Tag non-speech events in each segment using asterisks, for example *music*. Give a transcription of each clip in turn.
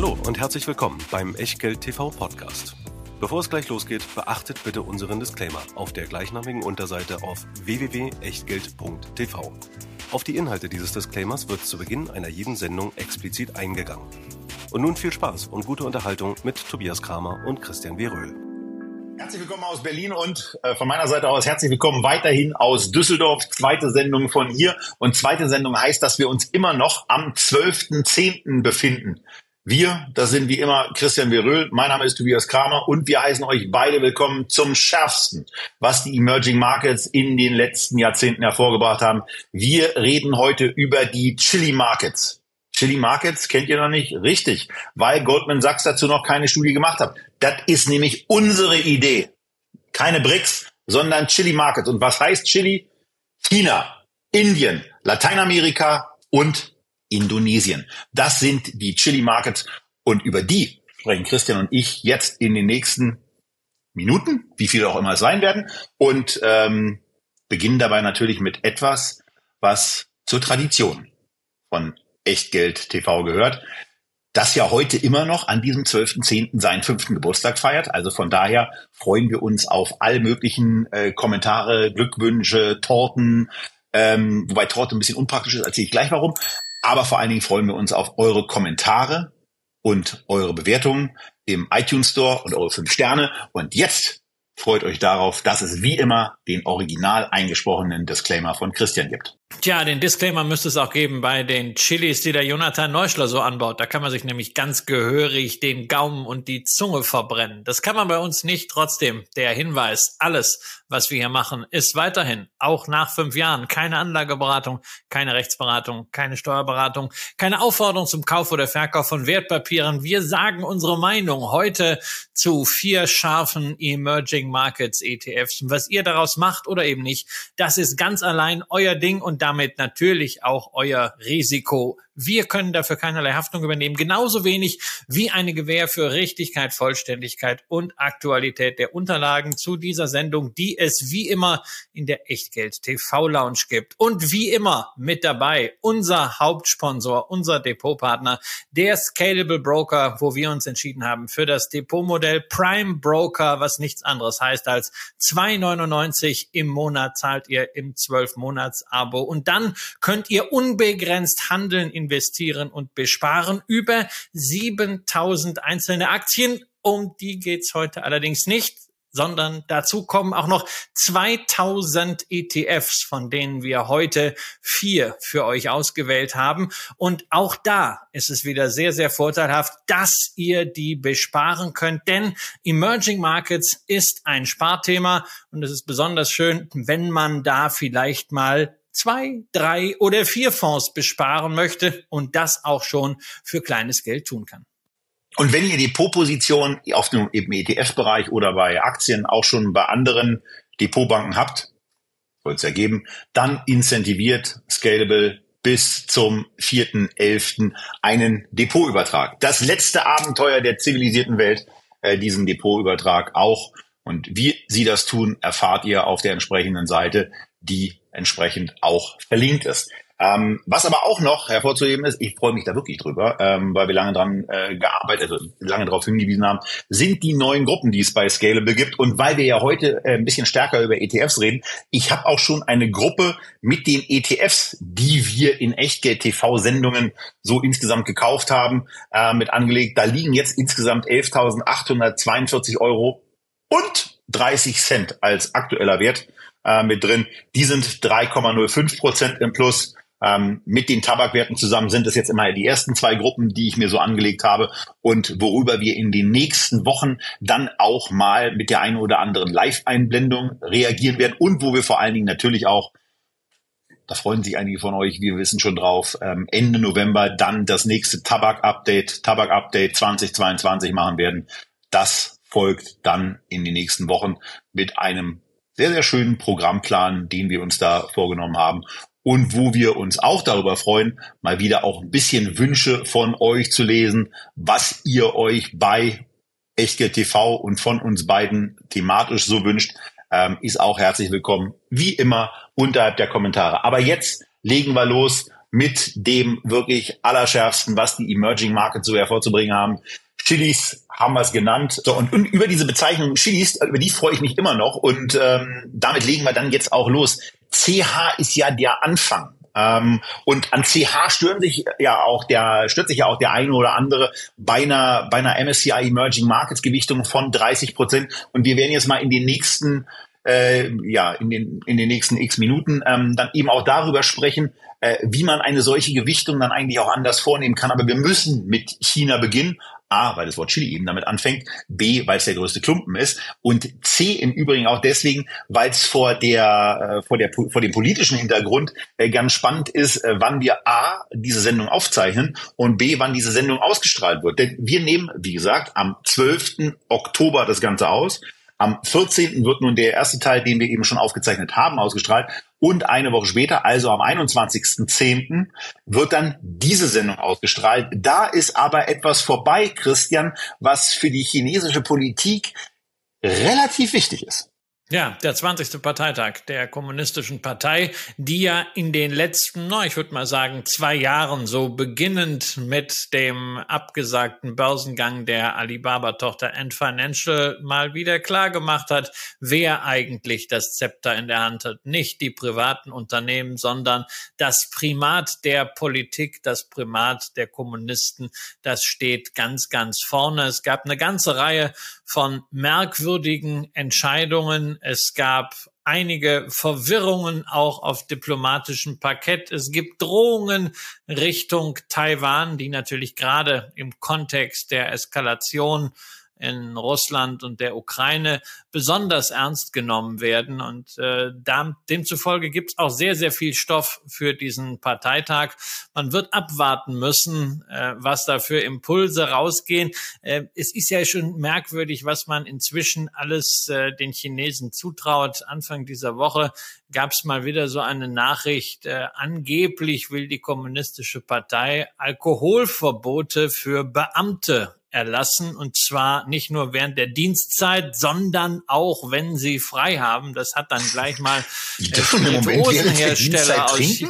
Hallo und herzlich willkommen beim Echtgeld TV Podcast. Bevor es gleich losgeht, beachtet bitte unseren Disclaimer auf der gleichnamigen Unterseite auf www.echtgeld.tv. Auf die Inhalte dieses Disclaimers wird zu Beginn einer jeden Sendung explizit eingegangen. Und nun viel Spaß und gute Unterhaltung mit Tobias Kramer und Christian Weröhl. Herzlich willkommen aus Berlin und äh, von meiner Seite aus herzlich willkommen weiterhin aus Düsseldorf. Zweite Sendung von hier. Und zweite Sendung heißt, dass wir uns immer noch am 12.10. befinden. Wir, das sind wie immer Christian Veröhl, mein Name ist Tobias Kramer und wir heißen euch beide willkommen zum schärfsten, was die Emerging Markets in den letzten Jahrzehnten hervorgebracht haben. Wir reden heute über die Chili Markets. Chili Markets kennt ihr noch nicht? Richtig, weil Goldman Sachs dazu noch keine Studie gemacht hat. Das ist nämlich unsere Idee. Keine BRICS, sondern Chili Markets. Und was heißt Chili? China, Indien, Lateinamerika und Indonesien. Das sind die Chili Markets und über die sprechen Christian und ich jetzt in den nächsten Minuten, wie viele auch immer es sein werden, und ähm, beginnen dabei natürlich mit etwas, was zur Tradition von Echtgeld TV gehört, das ja heute immer noch an diesem 12.10. seinen fünften Geburtstag feiert. Also von daher freuen wir uns auf all möglichen äh, Kommentare, Glückwünsche, Torten, ähm, wobei Torte ein bisschen unpraktisch ist, erzähle ich gleich warum. Aber vor allen Dingen freuen wir uns auf eure Kommentare und eure Bewertungen im iTunes Store und eure fünf Sterne. Und jetzt freut euch darauf, dass es wie immer den original eingesprochenen Disclaimer von Christian gibt. Tja, den Disclaimer müsste es auch geben bei den Chilis, die der Jonathan Neuschler so anbaut. Da kann man sich nämlich ganz gehörig den Gaumen und die Zunge verbrennen. Das kann man bei uns nicht. Trotzdem, der Hinweis, alles, was wir hier machen, ist weiterhin, auch nach fünf Jahren, keine Anlageberatung, keine Rechtsberatung, keine Steuerberatung, keine Aufforderung zum Kauf oder Verkauf von Wertpapieren. Wir sagen unsere Meinung heute zu vier scharfen Emerging Markets ETFs. Was ihr daraus macht oder eben nicht, das ist ganz allein euer Ding und damit natürlich auch euer Risiko. Wir können dafür keinerlei Haftung übernehmen, genauso wenig wie eine Gewähr für Richtigkeit, Vollständigkeit und Aktualität der Unterlagen zu dieser Sendung, die es wie immer in der Echtgeld TV Lounge gibt. Und wie immer mit dabei unser Hauptsponsor, unser Depotpartner, der Scalable Broker, wo wir uns entschieden haben für das Depotmodell Prime Broker, was nichts anderes heißt als 2,99 im Monat zahlt ihr im 12-Monats-Abo. Und dann könnt ihr unbegrenzt handeln in investieren und besparen. Über 7000 einzelne Aktien. Um die geht's heute allerdings nicht sondern dazu kommen auch noch 2000 ETFs, von denen wir heute vier für euch ausgewählt haben. Und auch da ist es wieder sehr, sehr vorteilhaft, dass ihr die besparen könnt, denn Emerging Markets ist ein Sparthema und es ist besonders schön, wenn man da vielleicht mal zwei, drei oder vier Fonds besparen möchte und das auch schon für kleines Geld tun kann. Und wenn ihr die Depotposition auf dem ETF-Bereich oder bei Aktien auch schon bei anderen Depotbanken habt, soll es ergeben, dann incentiviert Scalable bis zum 4.11. einen Depotübertrag. Das letzte Abenteuer der zivilisierten Welt, äh, diesen Depotübertrag auch. Und wie sie das tun, erfahrt ihr auf der entsprechenden Seite, die entsprechend auch verlinkt ist. Ähm, was aber auch noch hervorzuheben ist, ich freue mich da wirklich drüber, ähm, weil wir lange dran äh, gearbeitet, also lange darauf hingewiesen haben, sind die neuen Gruppen, die es bei Scalable gibt. Und weil wir ja heute äh, ein bisschen stärker über ETFs reden, ich habe auch schon eine Gruppe mit den ETFs, die wir in Echtgeld TV-Sendungen so insgesamt gekauft haben, äh, mit angelegt. Da liegen jetzt insgesamt 11.842 Euro und 30 Cent als aktueller Wert äh, mit drin. Die sind 3,05 Prozent im Plus. Ähm, mit den Tabakwerten zusammen sind es jetzt immer die ersten zwei Gruppen, die ich mir so angelegt habe und worüber wir in den nächsten Wochen dann auch mal mit der einen oder anderen Live-Einblendung reagieren werden und wo wir vor allen Dingen natürlich auch da freuen sich einige von euch, wir wissen schon drauf, ähm, Ende November dann das nächste Tabak-Update, Tabak-Update 2022 machen werden. Das folgt dann in den nächsten Wochen mit einem sehr, sehr schönen Programmplan, den wir uns da vorgenommen haben und wo wir uns auch darüber freuen, mal wieder auch ein bisschen Wünsche von euch zu lesen, was ihr euch bei Echtgeld TV und von uns beiden thematisch so wünscht, ähm, ist auch herzlich willkommen, wie immer, unterhalb der Kommentare. Aber jetzt legen wir los mit dem wirklich allerschärfsten, was die Emerging Markets so hervorzubringen haben. Chilis haben wir es genannt. So, und, und über diese Bezeichnung Chilis, über die freue ich mich immer noch. Und ähm, damit legen wir dann jetzt auch los. CH ist ja der Anfang. Ähm, und an CH stören sich ja auch der, stört sich ja auch der eine oder andere bei einer, bei einer MSCI Emerging Markets Gewichtung von 30 Prozent. Und wir werden jetzt mal in den nächsten äh, ja, in den, in den nächsten x Minuten ähm, dann eben auch darüber sprechen, äh, wie man eine solche Gewichtung dann eigentlich auch anders vornehmen kann. Aber wir müssen mit China beginnen. A, weil das Wort Chili eben damit anfängt, B, weil es der größte Klumpen ist und C im Übrigen auch deswegen, weil es vor der äh, vor der vor dem politischen Hintergrund äh, ganz spannend ist, äh, wann wir A diese Sendung aufzeichnen und B, wann diese Sendung ausgestrahlt wird. Denn wir nehmen, wie gesagt, am 12. Oktober das Ganze aus am 14. wird nun der erste Teil, den wir eben schon aufgezeichnet haben, ausgestrahlt. Und eine Woche später, also am 21.10., wird dann diese Sendung ausgestrahlt. Da ist aber etwas vorbei, Christian, was für die chinesische Politik relativ wichtig ist. Ja, der 20. Parteitag der Kommunistischen Partei, die ja in den letzten, no, ich würde mal sagen, zwei Jahren, so beginnend mit dem abgesagten Börsengang der Alibaba-Tochter Ant Financial mal wieder klar gemacht hat, wer eigentlich das Zepter in der Hand hat. Nicht die privaten Unternehmen, sondern das Primat der Politik, das Primat der Kommunisten, das steht ganz, ganz vorne. Es gab eine ganze Reihe von merkwürdigen Entscheidungen. Es gab einige Verwirrungen auch auf diplomatischem Parkett. Es gibt Drohungen Richtung Taiwan, die natürlich gerade im Kontext der Eskalation in Russland und der Ukraine besonders ernst genommen werden. Und äh, demzufolge gibt es auch sehr, sehr viel Stoff für diesen Parteitag. Man wird abwarten müssen, äh, was da für Impulse rausgehen. Äh, es ist ja schon merkwürdig, was man inzwischen alles äh, den Chinesen zutraut. Anfang dieser Woche gab es mal wieder so eine Nachricht, äh, angeblich will die kommunistische Partei Alkoholverbote für Beamte erlassen und zwar nicht nur während der Dienstzeit, sondern auch wenn sie frei haben. Das hat dann gleich mal äh, Spirituosenhersteller aus,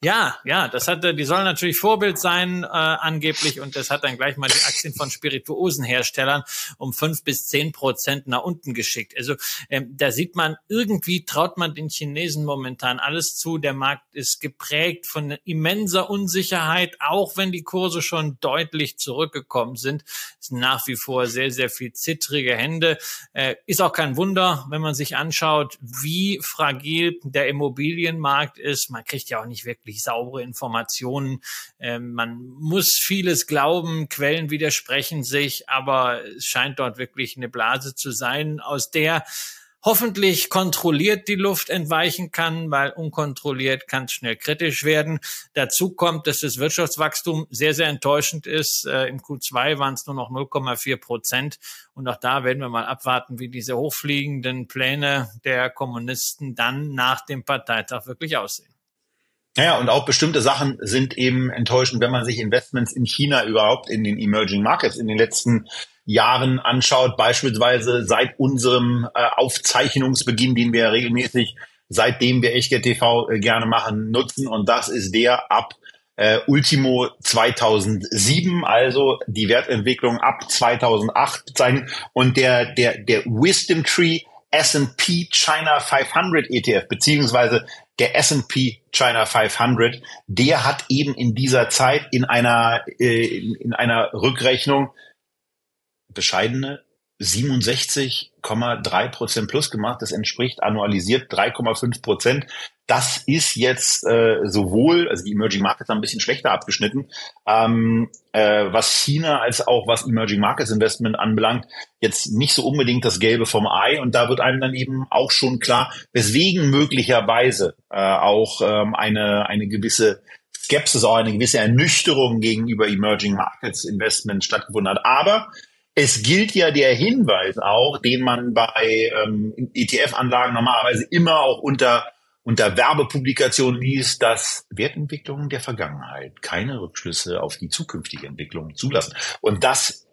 ja, ja, das hatte, die sollen natürlich Vorbild sein, äh, angeblich, und das hat dann gleich mal die Aktien von Spirituosenherstellern um fünf bis zehn Prozent nach unten geschickt. Also ähm, da sieht man, irgendwie traut man den Chinesen momentan alles zu. Der Markt ist geprägt von immenser Unsicherheit, auch wenn die Kurse schon deutlich zurückgekommen sind. Es sind nach wie vor sehr, sehr viel zittrige Hände. Äh, ist auch kein Wunder, wenn man sich anschaut, wie fragil der Immobilienmarkt ist. Man kriegt ja auch nicht wirklich wirklich saubere Informationen. Ähm, man muss vieles glauben, Quellen widersprechen sich, aber es scheint dort wirklich eine Blase zu sein, aus der hoffentlich kontrolliert die Luft entweichen kann, weil unkontrolliert kann es schnell kritisch werden. Dazu kommt, dass das Wirtschaftswachstum sehr, sehr enttäuschend ist. Äh, Im Q2 waren es nur noch 0,4 Prozent. Und auch da werden wir mal abwarten, wie diese hochfliegenden Pläne der Kommunisten dann nach dem Parteitag wirklich aussehen. Naja, und auch bestimmte Sachen sind eben enttäuschend, wenn man sich Investments in China überhaupt in den Emerging Markets in den letzten Jahren anschaut, beispielsweise seit unserem äh, Aufzeichnungsbeginn, den wir regelmäßig, seitdem wir Echtgeld TV äh, gerne machen, nutzen. Und das ist der ab äh, Ultimo 2007, also die Wertentwicklung ab 2008 bezeichnet. Und der, der, der Wisdom Tree S&P China 500 ETF, beziehungsweise der S&P China 500, der hat eben in dieser Zeit in einer, äh, in einer Rückrechnung bescheidene 67,3 Prozent plus gemacht. Das entspricht annualisiert 3,5 Prozent. Das ist jetzt äh, sowohl, also die Emerging Markets haben ein bisschen schlechter abgeschnitten, ähm, äh, was China als auch was Emerging Markets Investment anbelangt, jetzt nicht so unbedingt das Gelbe vom Ei. Und da wird einem dann eben auch schon klar, weswegen möglicherweise äh, auch ähm, eine, eine gewisse Skepsis, auch eine gewisse Ernüchterung gegenüber Emerging Markets Investment stattgefunden hat. Aber es gilt ja der Hinweis auch, den man bei ähm, ETF-Anlagen normalerweise immer auch unter unter Werbepublikation liest, dass Wertentwicklungen der Vergangenheit keine Rückschlüsse auf die zukünftige Entwicklung zulassen. Und das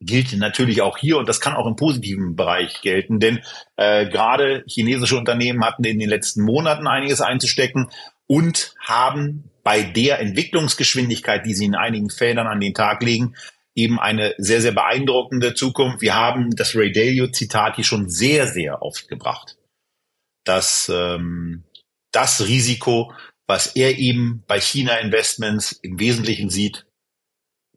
gilt natürlich auch hier und das kann auch im positiven Bereich gelten, denn äh, gerade chinesische Unternehmen hatten in den letzten Monaten einiges einzustecken und haben bei der Entwicklungsgeschwindigkeit, die sie in einigen Feldern an den Tag legen, eben eine sehr, sehr beeindruckende Zukunft. Wir haben das Ray Dalio-Zitat hier schon sehr, sehr oft gebracht, dass ähm, das Risiko, was er eben bei China Investments im Wesentlichen sieht,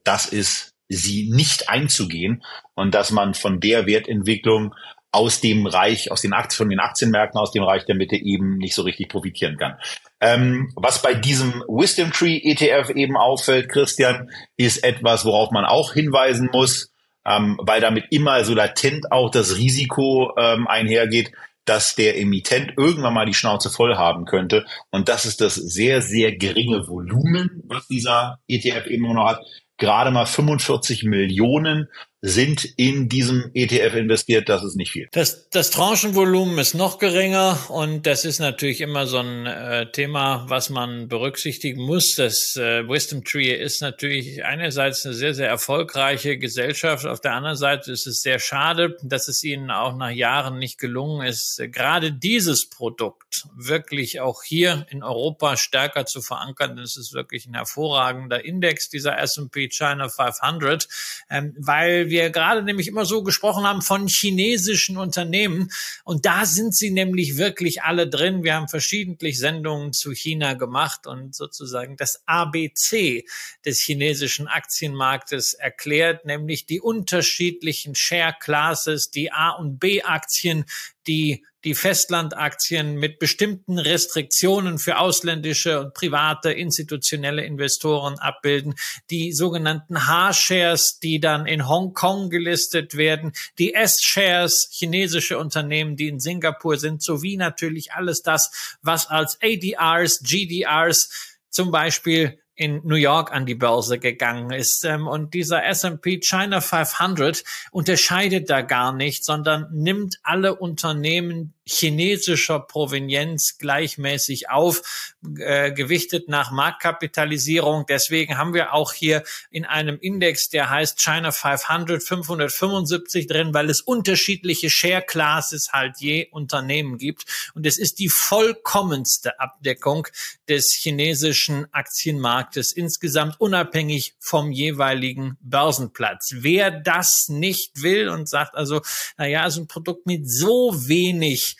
das ist, sie nicht einzugehen und dass man von der Wertentwicklung aus dem Reich, aus den Aktien, von den Aktienmärkten, aus dem Reich der Mitte eben nicht so richtig profitieren kann. Ähm, was bei diesem Wisdom Tree ETF eben auffällt, Christian, ist etwas, worauf man auch hinweisen muss, ähm, weil damit immer so latent auch das Risiko ähm, einhergeht, dass der Emittent irgendwann mal die Schnauze voll haben könnte. Und das ist das sehr, sehr geringe Volumen, was dieser ETF eben noch hat. Gerade mal 45 Millionen sind in diesem ETF investiert, das ist nicht viel. Das, das Tranchenvolumen ist noch geringer und das ist natürlich immer so ein äh, Thema, was man berücksichtigen muss. Das äh, Wisdom Tree ist natürlich einerseits eine sehr, sehr erfolgreiche Gesellschaft. Auf der anderen Seite ist es sehr schade, dass es ihnen auch nach Jahren nicht gelungen ist, gerade dieses Produkt wirklich auch hier in Europa stärker zu verankern. Das ist wirklich ein hervorragender Index, dieser S&P China 500, ähm, weil wir gerade nämlich immer so gesprochen haben von chinesischen Unternehmen. Und da sind sie nämlich wirklich alle drin. Wir haben verschiedentlich Sendungen zu China gemacht und sozusagen das ABC des chinesischen Aktienmarktes erklärt, nämlich die unterschiedlichen Share Classes, die A und B Aktien, die die Festlandaktien mit bestimmten Restriktionen für ausländische und private institutionelle Investoren abbilden, die sogenannten H-Shares, die dann in Hongkong gelistet werden, die S-Shares, chinesische Unternehmen, die in Singapur sind, sowie natürlich alles das, was als ADRs, GDRs zum Beispiel in New York an die Börse gegangen ist. Ähm, und dieser S&P China 500 unterscheidet da gar nicht, sondern nimmt alle Unternehmen chinesischer Provenienz gleichmäßig auf, äh, gewichtet nach Marktkapitalisierung. Deswegen haben wir auch hier in einem Index, der heißt China 500 575 drin, weil es unterschiedliche Share Classes halt je Unternehmen gibt. Und es ist die vollkommenste Abdeckung des chinesischen Aktienmarktes insgesamt unabhängig vom jeweiligen Börsenplatz. Wer das nicht will und sagt also, na ja, so ein Produkt mit so wenig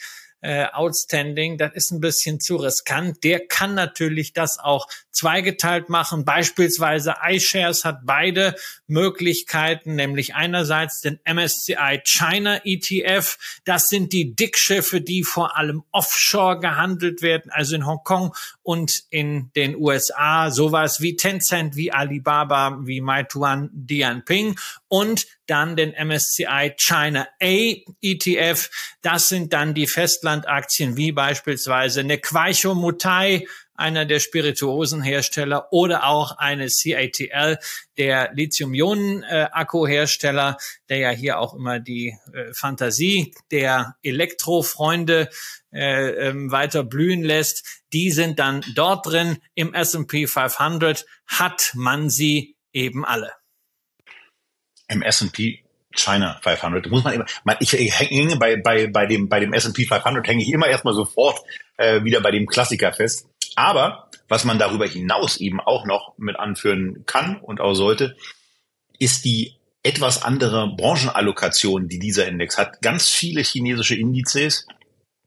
äh, outstanding, das ist ein bisschen zu riskant. Der kann natürlich das auch zweigeteilt machen. Beispielsweise iShares hat beide Möglichkeiten, nämlich einerseits den MSCI China ETF. Das sind die Dickschiffe, die vor allem offshore gehandelt werden, also in Hongkong und in den USA. Sowas wie Tencent, wie Alibaba, wie Meituan, Dianping und dann den MSCI China A ETF. Das sind dann die Festlandaktien wie beispielsweise eine Quaicho Mutai, einer der Spirituosenhersteller oder auch eine CATL, der Lithium-Ionen-Akkuhersteller, der ja hier auch immer die äh, Fantasie der Elektrofreunde äh, ähm, weiter blühen lässt. Die sind dann dort drin. Im S&P 500 hat man sie eben alle. Im S&P China 500 muss man immer, man, ich hänge bei, bei, bei dem, bei dem S&P 500 hänge ich immer erstmal sofort äh, wieder bei dem Klassiker fest. Aber was man darüber hinaus eben auch noch mit anführen kann und auch sollte, ist die etwas andere Branchenallokation, die dieser Index hat. Ganz viele chinesische Indizes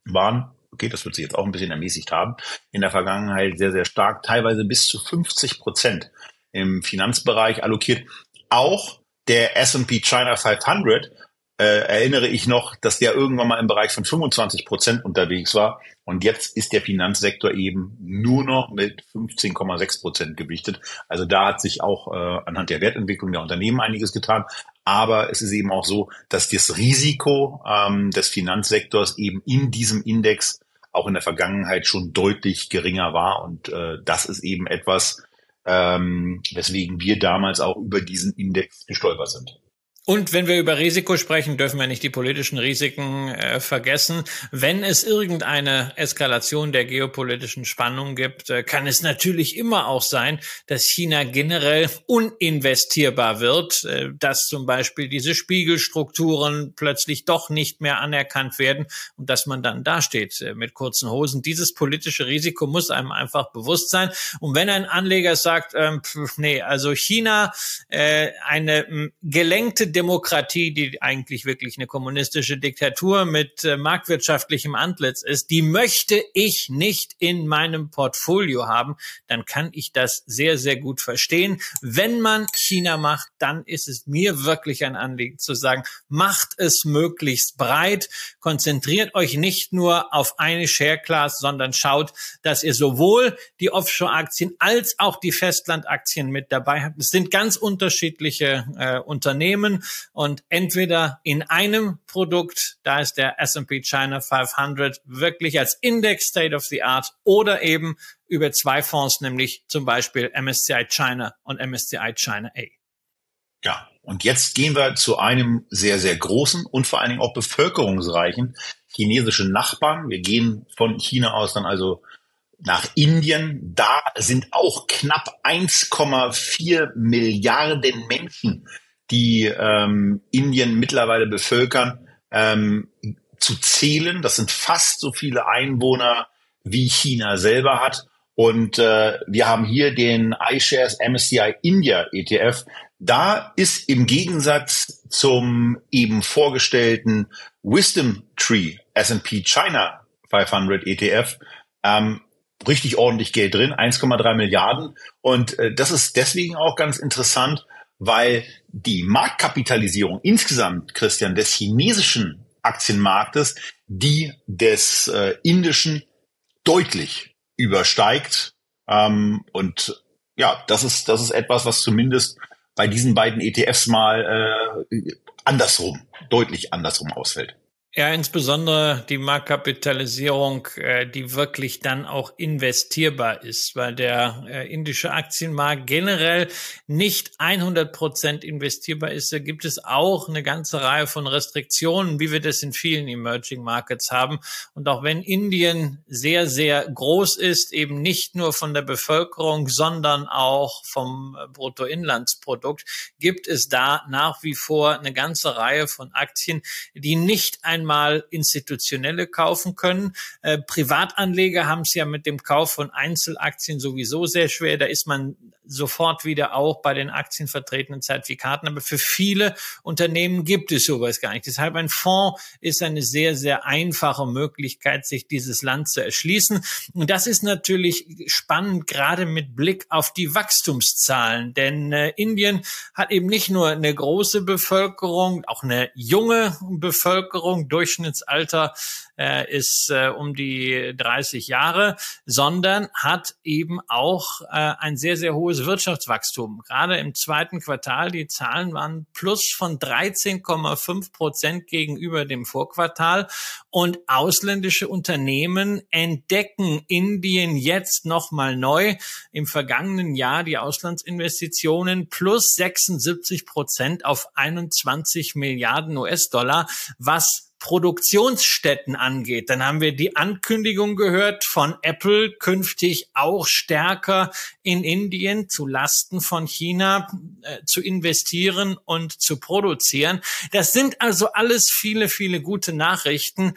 waren, okay, das wird sich jetzt auch ein bisschen ermäßigt haben, in der Vergangenheit sehr, sehr stark, teilweise bis zu 50 Prozent im Finanzbereich allokiert. Auch der S&P China 500 äh, erinnere ich noch, dass der irgendwann mal im Bereich von 25 Prozent unterwegs war. Und jetzt ist der Finanzsektor eben nur noch mit 15,6 Prozent gewichtet. Also da hat sich auch äh, anhand der Wertentwicklung der Unternehmen einiges getan. Aber es ist eben auch so, dass das Risiko ähm, des Finanzsektors eben in diesem Index auch in der Vergangenheit schon deutlich geringer war. Und äh, das ist eben etwas, ähm, weswegen wir damals auch über diesen Index gestolpert sind. Und wenn wir über Risiko sprechen, dürfen wir nicht die politischen Risiken äh, vergessen. Wenn es irgendeine Eskalation der geopolitischen Spannung gibt, äh, kann es natürlich immer auch sein, dass China generell uninvestierbar wird, äh, dass zum Beispiel diese Spiegelstrukturen plötzlich doch nicht mehr anerkannt werden und dass man dann dasteht äh, mit kurzen Hosen. Dieses politische Risiko muss einem einfach bewusst sein. Und wenn ein Anleger sagt, ähm, pf, nee, also China, äh, eine gelenkte Demokratie, die eigentlich wirklich eine kommunistische Diktatur mit äh, marktwirtschaftlichem Antlitz ist, die möchte ich nicht in meinem Portfolio haben, dann kann ich das sehr, sehr gut verstehen. Wenn man China macht, dann ist es mir wirklich ein Anliegen zu sagen, macht es möglichst breit, konzentriert euch nicht nur auf eine Share Class, sondern schaut, dass ihr sowohl die Offshore-Aktien als auch die Festlandaktien mit dabei habt. Es sind ganz unterschiedliche äh, Unternehmen und entweder in einem Produkt, da ist der S&P China 500 wirklich als Index State of the Art oder eben über zwei Fonds, nämlich zum Beispiel MSCI China und MSCI China A. Ja, und jetzt gehen wir zu einem sehr, sehr großen und vor allen Dingen auch bevölkerungsreichen chinesischen Nachbarn. Wir gehen von China aus dann also nach Indien. Da sind auch knapp 1,4 Milliarden Menschen die ähm, Indien mittlerweile bevölkern, ähm, zu zählen. Das sind fast so viele Einwohner, wie China selber hat. Und äh, wir haben hier den iShares MSCI India ETF. Da ist im Gegensatz zum eben vorgestellten Wisdom Tree S&P China 500 ETF ähm, richtig ordentlich Geld drin, 1,3 Milliarden. Und äh, das ist deswegen auch ganz interessant, weil die Marktkapitalisierung insgesamt, Christian, des chinesischen Aktienmarktes, die des äh, indischen deutlich übersteigt. Ähm, und ja, das ist, das ist etwas, was zumindest bei diesen beiden ETFs mal äh, andersrum, deutlich andersrum ausfällt. Ja, insbesondere die Marktkapitalisierung, äh, die wirklich dann auch investierbar ist, weil der äh, indische Aktienmarkt generell nicht 100 Prozent investierbar ist. Da gibt es auch eine ganze Reihe von Restriktionen, wie wir das in vielen Emerging Markets haben. Und auch wenn Indien sehr, sehr groß ist, eben nicht nur von der Bevölkerung, sondern auch vom Bruttoinlandsprodukt, gibt es da nach wie vor eine ganze Reihe von Aktien, die nicht ein einmal institutionelle kaufen können. Äh, Privatanleger haben es ja mit dem Kauf von Einzelaktien sowieso sehr schwer. Da ist man sofort wieder auch bei den aktienvertretenen Zertifikaten. Aber für viele Unternehmen gibt es sowas gar nicht. Deshalb ein Fonds ist eine sehr, sehr einfache Möglichkeit, sich dieses Land zu erschließen. Und das ist natürlich spannend, gerade mit Blick auf die Wachstumszahlen. Denn äh, Indien hat eben nicht nur eine große Bevölkerung, auch eine junge Bevölkerung, Durchschnittsalter äh, ist äh, um die 30 Jahre, sondern hat eben auch äh, ein sehr, sehr hohes Wirtschaftswachstum. Gerade im zweiten Quartal, die Zahlen waren plus von 13,5 Prozent gegenüber dem Vorquartal. Und ausländische Unternehmen entdecken Indien jetzt nochmal neu. Im vergangenen Jahr die Auslandsinvestitionen plus 76 Prozent auf 21 Milliarden US-Dollar, was Produktionsstätten angeht, dann haben wir die Ankündigung gehört von Apple, künftig auch stärker in Indien zu Lasten von China äh, zu investieren und zu produzieren. Das sind also alles viele, viele gute Nachrichten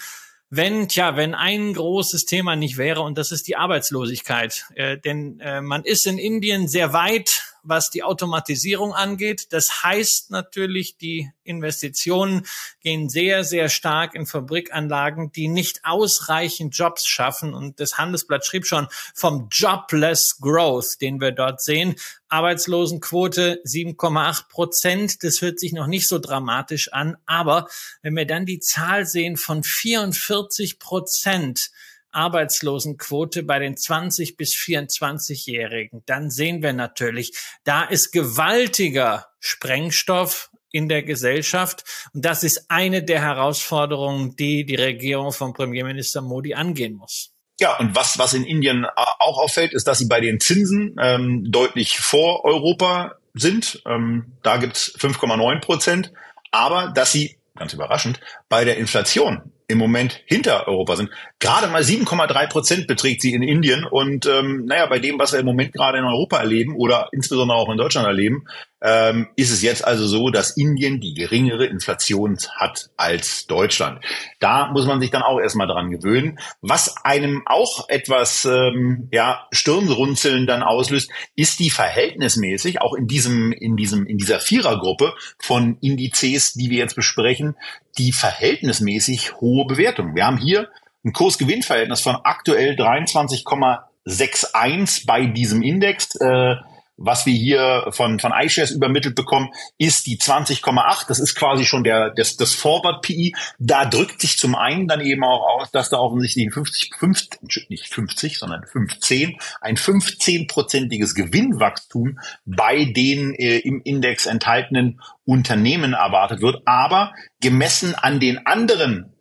wenn, tja, wenn ein großes Thema nicht wäre, und das ist die Arbeitslosigkeit. Äh, denn äh, man ist in Indien sehr weit was die Automatisierung angeht. Das heißt natürlich, die Investitionen gehen sehr, sehr stark in Fabrikanlagen, die nicht ausreichend Jobs schaffen. Und das Handelsblatt schrieb schon vom Jobless Growth, den wir dort sehen. Arbeitslosenquote 7,8 Prozent. Das hört sich noch nicht so dramatisch an. Aber wenn wir dann die Zahl sehen von 44 Prozent, Arbeitslosenquote bei den 20 bis 24-Jährigen, dann sehen wir natürlich, da ist gewaltiger Sprengstoff in der Gesellschaft. Und das ist eine der Herausforderungen, die die Regierung von Premierminister Modi angehen muss. Ja, und was, was in Indien auch auffällt, ist, dass sie bei den Zinsen ähm, deutlich vor Europa sind. Ähm, da gibt's 5,9 Prozent. aber dass sie, ganz überraschend, bei der Inflation im Moment hinter Europa sind. Gerade mal 7,3 Prozent beträgt sie in Indien. Und ähm, naja, bei dem, was wir im Moment gerade in Europa erleben oder insbesondere auch in Deutschland erleben, ähm, ist es jetzt also so, dass Indien die geringere Inflation hat als Deutschland. Da muss man sich dann auch erstmal dran gewöhnen. Was einem auch etwas ähm, ja, Stirnrunzeln dann auslöst, ist die verhältnismäßig, auch in diesem, in diesem, in dieser Vierergruppe von Indizes, die wir jetzt besprechen, die verhältnismäßig hohe Bewertung. Wir haben hier ein Kursgewinnverhältnis von aktuell 23,61 bei diesem Index. Äh, was wir hier von, von iShares übermittelt bekommen, ist die 20,8. Das ist quasi schon der, das, das Forward PI. Da drückt sich zum einen dann eben auch aus, dass da offensichtlich ein 50, 50 nicht 50, sondern 15, ein 15-prozentiges Gewinnwachstum bei den äh, im Index enthaltenen Unternehmen erwartet wird. Aber gemessen an den anderen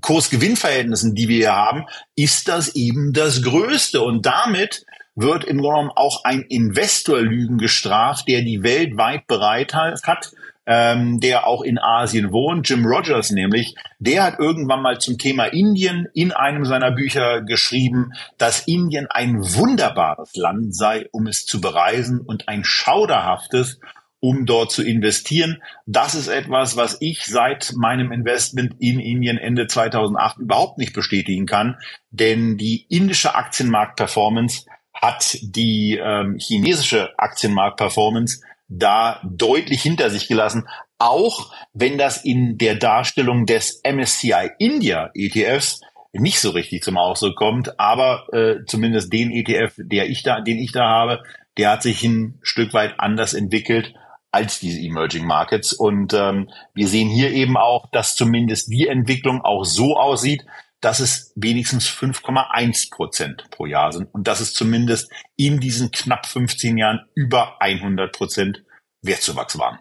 Kursgewinnverhältnissen, die wir hier haben, ist das eben das Größte. Und damit wird im Grunde genommen auch ein Investorlügen gestraft, der die weltweit bereit hat, ähm, der auch in Asien wohnt, Jim Rogers nämlich, der hat irgendwann mal zum Thema Indien in einem seiner Bücher geschrieben, dass Indien ein wunderbares Land sei, um es zu bereisen und ein schauderhaftes, um dort zu investieren. Das ist etwas, was ich seit meinem Investment in Indien Ende 2008 überhaupt nicht bestätigen kann, denn die indische Aktienmarktperformance hat die ähm, chinesische Aktienmarktperformance da deutlich hinter sich gelassen, auch wenn das in der Darstellung des MSCI India ETFs nicht so richtig zum Ausdruck kommt, aber äh, zumindest den ETF, der ich da, den ich da habe, der hat sich ein Stück weit anders entwickelt als diese Emerging Markets. Und ähm, wir sehen hier eben auch, dass zumindest die Entwicklung auch so aussieht, dass es wenigstens 5,1 Prozent pro Jahr sind und dass es zumindest in diesen knapp 15 Jahren über 100 Prozent Wertzuwachs waren.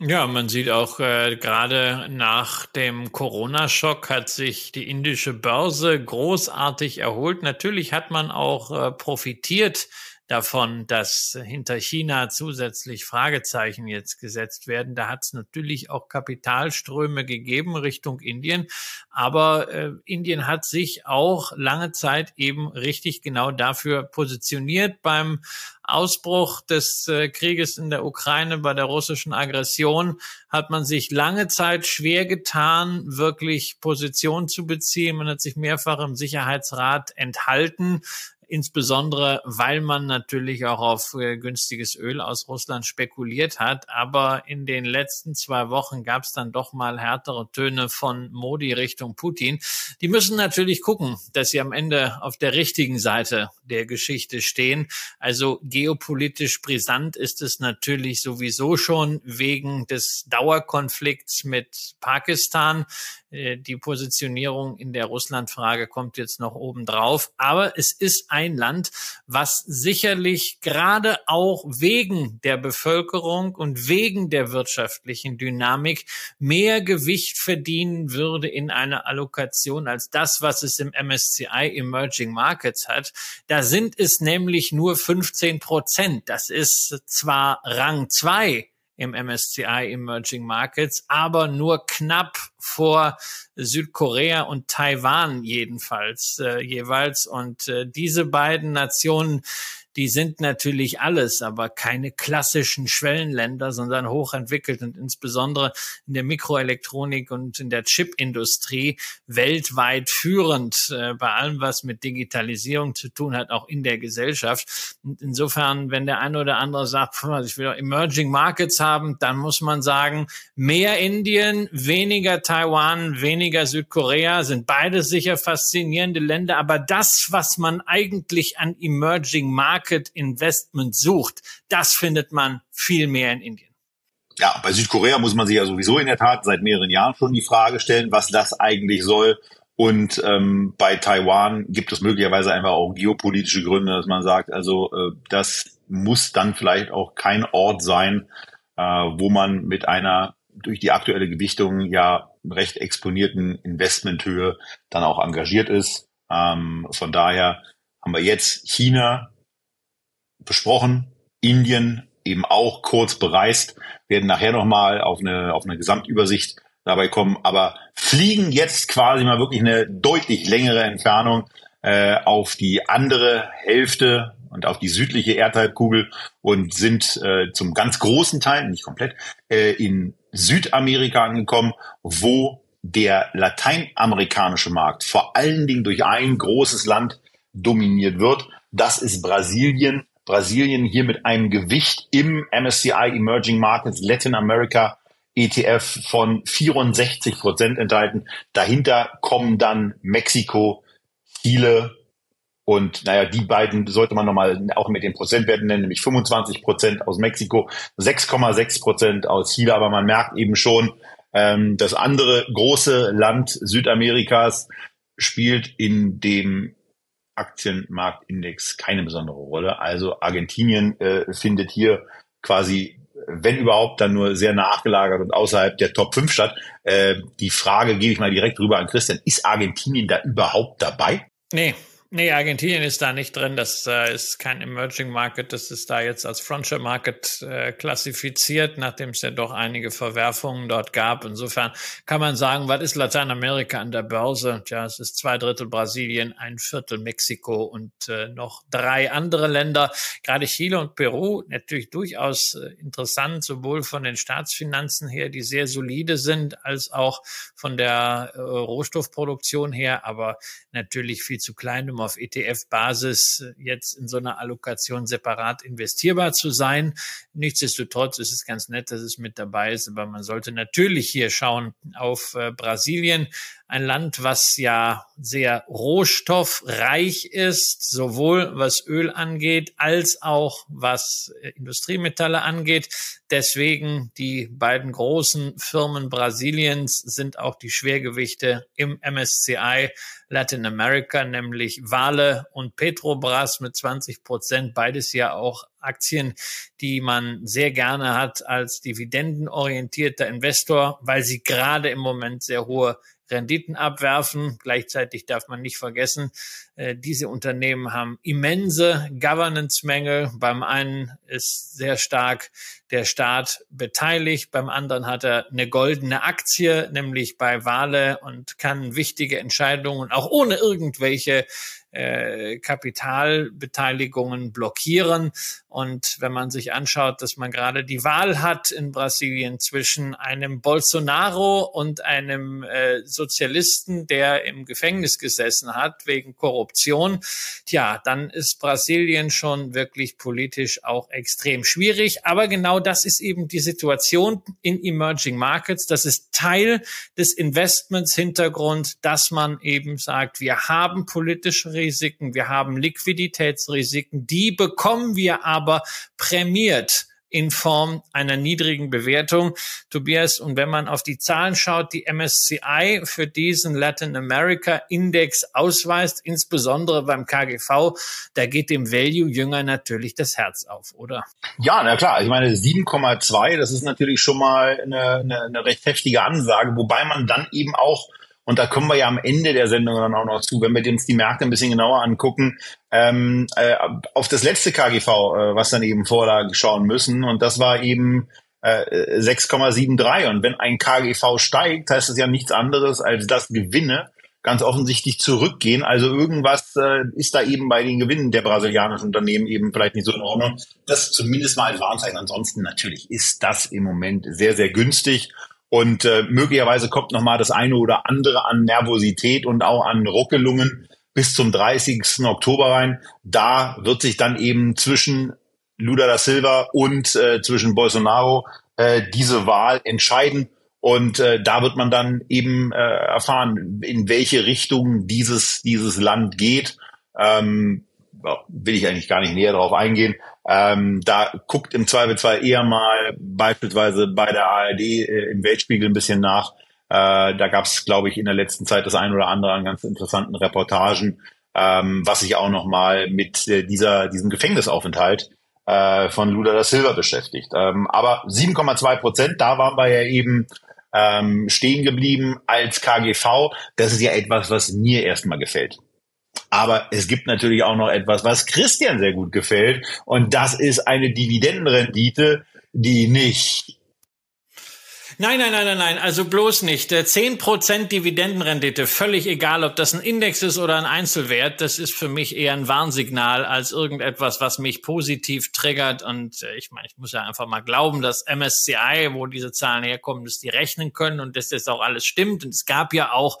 Ja, man sieht auch äh, gerade nach dem Corona-Schock hat sich die indische Börse großartig erholt. Natürlich hat man auch äh, profitiert davon, dass hinter China zusätzlich Fragezeichen jetzt gesetzt werden. Da hat es natürlich auch Kapitalströme gegeben Richtung Indien. Aber äh, Indien hat sich auch lange Zeit eben richtig genau dafür positioniert beim Ausbruch des äh, Krieges in der Ukraine, bei der russischen Aggression, hat man sich lange Zeit schwer getan, wirklich Position zu beziehen. Man hat sich mehrfach im Sicherheitsrat enthalten insbesondere weil man natürlich auch auf äh, günstiges Öl aus Russland spekuliert hat. Aber in den letzten zwei Wochen gab es dann doch mal härtere Töne von Modi Richtung Putin. Die müssen natürlich gucken, dass sie am Ende auf der richtigen Seite der Geschichte stehen. Also geopolitisch brisant ist es natürlich sowieso schon wegen des Dauerkonflikts mit Pakistan. Äh, die Positionierung in der Russlandfrage kommt jetzt noch oben drauf. Aber es ist ein Land, was sicherlich gerade auch wegen der Bevölkerung und wegen der wirtschaftlichen Dynamik mehr Gewicht verdienen würde in einer Allokation als das, was es im MSCI Emerging Markets hat. Da sind es nämlich nur 15 Prozent. Das ist zwar Rang zwei im MSCI Emerging Markets, aber nur knapp vor Südkorea und Taiwan jedenfalls äh, jeweils. Und äh, diese beiden Nationen die sind natürlich alles, aber keine klassischen Schwellenländer, sondern hochentwickelt und insbesondere in der Mikroelektronik und in der Chipindustrie weltweit führend äh, bei allem, was mit Digitalisierung zu tun hat, auch in der Gesellschaft. Und insofern, wenn der eine oder andere sagt, ich will Emerging Markets haben, dann muss man sagen, mehr Indien, weniger Taiwan, weniger Südkorea sind beide sicher faszinierende Länder, aber das, was man eigentlich an Emerging Markets Market Investment sucht, das findet man viel mehr in Indien. Ja, bei Südkorea muss man sich ja sowieso in der Tat seit mehreren Jahren schon die Frage stellen, was das eigentlich soll. Und ähm, bei Taiwan gibt es möglicherweise einfach auch geopolitische Gründe, dass man sagt, also äh, das muss dann vielleicht auch kein Ort sein, äh, wo man mit einer durch die aktuelle Gewichtung ja recht exponierten Investmenthöhe dann auch engagiert ist. Ähm, von daher haben wir jetzt China besprochen, Indien eben auch kurz bereist, werden nachher nochmal auf eine, auf eine Gesamtübersicht dabei kommen, aber fliegen jetzt quasi mal wirklich eine deutlich längere Entfernung äh, auf die andere Hälfte und auf die südliche Erdhalbkugel und sind äh, zum ganz großen Teil, nicht komplett, äh, in Südamerika angekommen, wo der lateinamerikanische Markt vor allen Dingen durch ein großes Land dominiert wird. Das ist Brasilien. Brasilien hier mit einem Gewicht im MSCI Emerging Markets Latin America ETF von 64 Prozent enthalten. Dahinter kommen dann Mexiko, Chile und naja, die beiden sollte man nochmal auch mit den Prozentwerten nennen, nämlich 25 Prozent aus Mexiko, 6,6 Prozent aus Chile. Aber man merkt eben schon, ähm, das andere große Land Südamerikas spielt in dem Aktienmarktindex keine besondere Rolle. Also Argentinien äh, findet hier quasi, wenn überhaupt, dann nur sehr nachgelagert und außerhalb der Top 5 statt. Äh, die Frage gebe ich mal direkt rüber an Christian. Ist Argentinien da überhaupt dabei? Nee, Nee, Argentinien ist da nicht drin. Das äh, ist kein Emerging Market. Das ist da jetzt als Frontier Market äh, klassifiziert, nachdem es ja doch einige Verwerfungen dort gab. Insofern kann man sagen, was ist Lateinamerika an der Börse? Tja, es ist zwei Drittel Brasilien, ein Viertel Mexiko und äh, noch drei andere Länder. Gerade Chile und Peru natürlich durchaus äh, interessant, sowohl von den Staatsfinanzen her, die sehr solide sind, als auch von der äh, Rohstoffproduktion her, aber natürlich viel zu klein, um auf ETF-Basis jetzt in so einer Allokation separat investierbar zu sein. Nichtsdestotrotz ist es ganz nett, dass es mit dabei ist, aber man sollte natürlich hier schauen auf äh, Brasilien, ein Land, was ja sehr rohstoffreich ist, sowohl was Öl angeht, als auch was äh, Industriemetalle angeht. Deswegen die beiden großen Firmen Brasiliens sind auch die Schwergewichte im MSCI Latin America, nämlich Vale und Petrobras mit 20 Prozent. Beides ja auch Aktien, die man sehr gerne hat als dividendenorientierter Investor, weil sie gerade im Moment sehr hohe Renditen abwerfen. Gleichzeitig darf man nicht vergessen, diese Unternehmen haben immense Governance-Mängel. Beim einen ist sehr stark der Staat beteiligt, beim anderen hat er eine goldene Aktie, nämlich bei Wale und kann wichtige Entscheidungen auch ohne irgendwelche äh, Kapitalbeteiligungen blockieren. Und wenn man sich anschaut, dass man gerade die Wahl hat in Brasilien zwischen einem Bolsonaro und einem äh, Sozialisten, der im Gefängnis gesessen hat wegen Korruption, tja, dann ist Brasilien schon wirklich politisch auch extrem schwierig. Aber genau das ist eben die Situation in Emerging Markets. Das ist Teil des Investments Hintergrund, dass man eben sagt, wir haben politische Risiken, wir haben Liquiditätsrisiken, die bekommen wir aber prämiert in Form einer niedrigen Bewertung. Tobias, und wenn man auf die Zahlen schaut, die MSCI für diesen Latin America Index ausweist, insbesondere beim KGV, da geht dem Value-Jünger natürlich das Herz auf, oder? Ja, na klar. Ich meine, 7,2, das ist natürlich schon mal eine, eine, eine recht heftige Ansage, wobei man dann eben auch und da kommen wir ja am Ende der Sendung dann auch noch zu, wenn wir uns die Märkte ein bisschen genauer angucken, ähm, äh, auf das letzte KGV, äh, was dann eben vorlag, schauen müssen. Und das war eben äh, 6,73. Und wenn ein KGV steigt, heißt das ja nichts anderes, als dass Gewinne ganz offensichtlich zurückgehen. Also irgendwas äh, ist da eben bei den Gewinnen der brasilianischen Unternehmen eben vielleicht nicht so in Ordnung. Das zumindest mal als Warnzeichen. Ansonsten natürlich ist das im Moment sehr, sehr günstig. Und äh, möglicherweise kommt noch mal das eine oder andere an Nervosität und auch an Ruckelungen bis zum 30. Oktober rein. Da wird sich dann eben zwischen Lula da Silva und äh, zwischen Bolsonaro äh, diese Wahl entscheiden. Und äh, da wird man dann eben äh, erfahren, in welche Richtung dieses, dieses Land geht. Ähm, will ich eigentlich gar nicht näher darauf eingehen. Ähm, da guckt im Zweifelsfall eher mal beispielsweise bei der ARD äh, im Weltspiegel ein bisschen nach. Äh, da gab es, glaube ich, in der letzten Zeit das ein oder andere an ganz interessanten Reportagen, ähm, was sich auch noch mal mit äh, dieser diesem Gefängnisaufenthalt äh, von Lula da Silva beschäftigt. Ähm, aber 7,2 Prozent, da waren wir ja eben ähm, stehen geblieben als KGV. Das ist ja etwas, was mir erstmal gefällt. Aber es gibt natürlich auch noch etwas, was Christian sehr gut gefällt. Und das ist eine Dividendenrendite, die nicht Nein, nein, nein, nein, nein, also bloß nicht. 10% Dividendenrendite, völlig egal, ob das ein Index ist oder ein Einzelwert, das ist für mich eher ein Warnsignal als irgendetwas, was mich positiv triggert. Und äh, ich meine, ich muss ja einfach mal glauben, dass MSCI, wo diese Zahlen herkommen, dass die rechnen können und dass das auch alles stimmt. Und es gab ja auch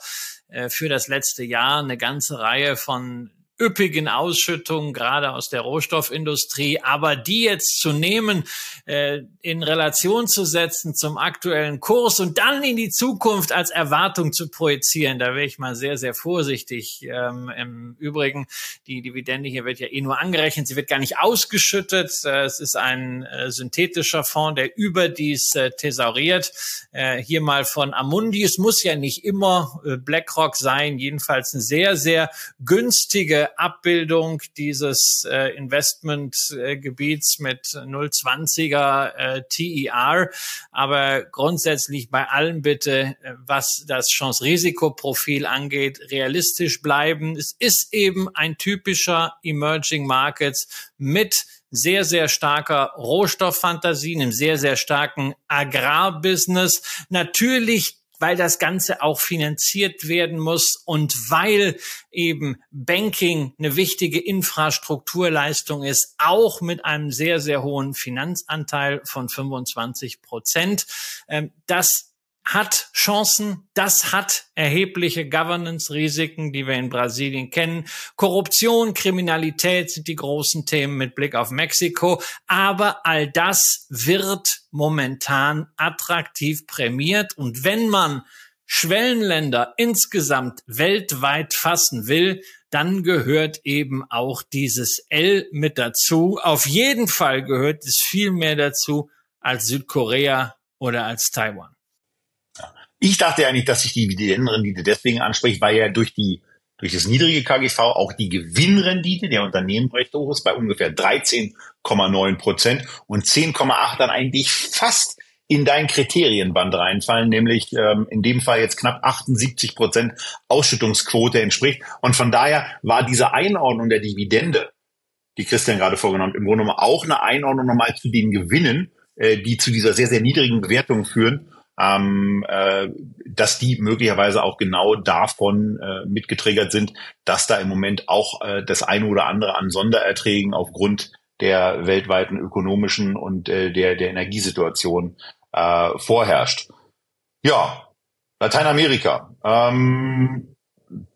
für das letzte Jahr eine ganze Reihe von üppigen Ausschüttungen, gerade aus der Rohstoffindustrie. Aber die jetzt zu nehmen, äh, in Relation zu setzen zum aktuellen Kurs und dann in die Zukunft als Erwartung zu projizieren, da wäre ich mal sehr, sehr vorsichtig. Ähm, Im Übrigen, die Dividende hier wird ja eh nur angerechnet, sie wird gar nicht ausgeschüttet. Äh, es ist ein äh, synthetischer Fonds, der überdies äh, thesauriert. Äh, hier mal von Amundi. Es muss ja nicht immer äh, BlackRock sein, jedenfalls eine sehr, sehr günstige Abbildung dieses äh, Investmentgebiets äh, mit 020er äh, TER. Aber grundsätzlich bei allen bitte, äh, was das Chance-Risiko-Profil angeht, realistisch bleiben. Es ist eben ein typischer Emerging Markets mit sehr, sehr starker Rohstofffantasie, einem sehr, sehr starken Agrarbusiness. Natürlich weil das Ganze auch finanziert werden muss und weil eben Banking eine wichtige Infrastrukturleistung ist, auch mit einem sehr, sehr hohen Finanzanteil von 25 Prozent. Ähm, das hat Chancen, das hat erhebliche Governance-Risiken, die wir in Brasilien kennen. Korruption, Kriminalität sind die großen Themen mit Blick auf Mexiko. Aber all das wird momentan attraktiv prämiert. Und wenn man Schwellenländer insgesamt weltweit fassen will, dann gehört eben auch dieses L mit dazu. Auf jeden Fall gehört es viel mehr dazu als Südkorea oder als Taiwan. Ich dachte eigentlich, dass sich die Dividendenrendite deswegen anspricht, weil ja durch die durch das niedrige KGV auch die Gewinnrendite der Unternehmen recht hoch ist, bei ungefähr 13,9 Prozent und 10,8 dann eigentlich fast in dein Kriterienband reinfallen, nämlich ähm, in dem Fall jetzt knapp 78 Prozent Ausschüttungsquote entspricht. Und von daher war diese Einordnung der Dividende, die Christian gerade vorgenommen hat, im Grunde genommen auch eine Einordnung nochmal zu den Gewinnen, äh, die zu dieser sehr, sehr niedrigen Bewertung führen ähm, äh, dass die möglicherweise auch genau davon äh, mitgetriggert sind, dass da im Moment auch äh, das eine oder andere an Sondererträgen aufgrund der weltweiten ökonomischen und äh, der, der Energiesituation äh, vorherrscht. Ja, Lateinamerika. Ähm,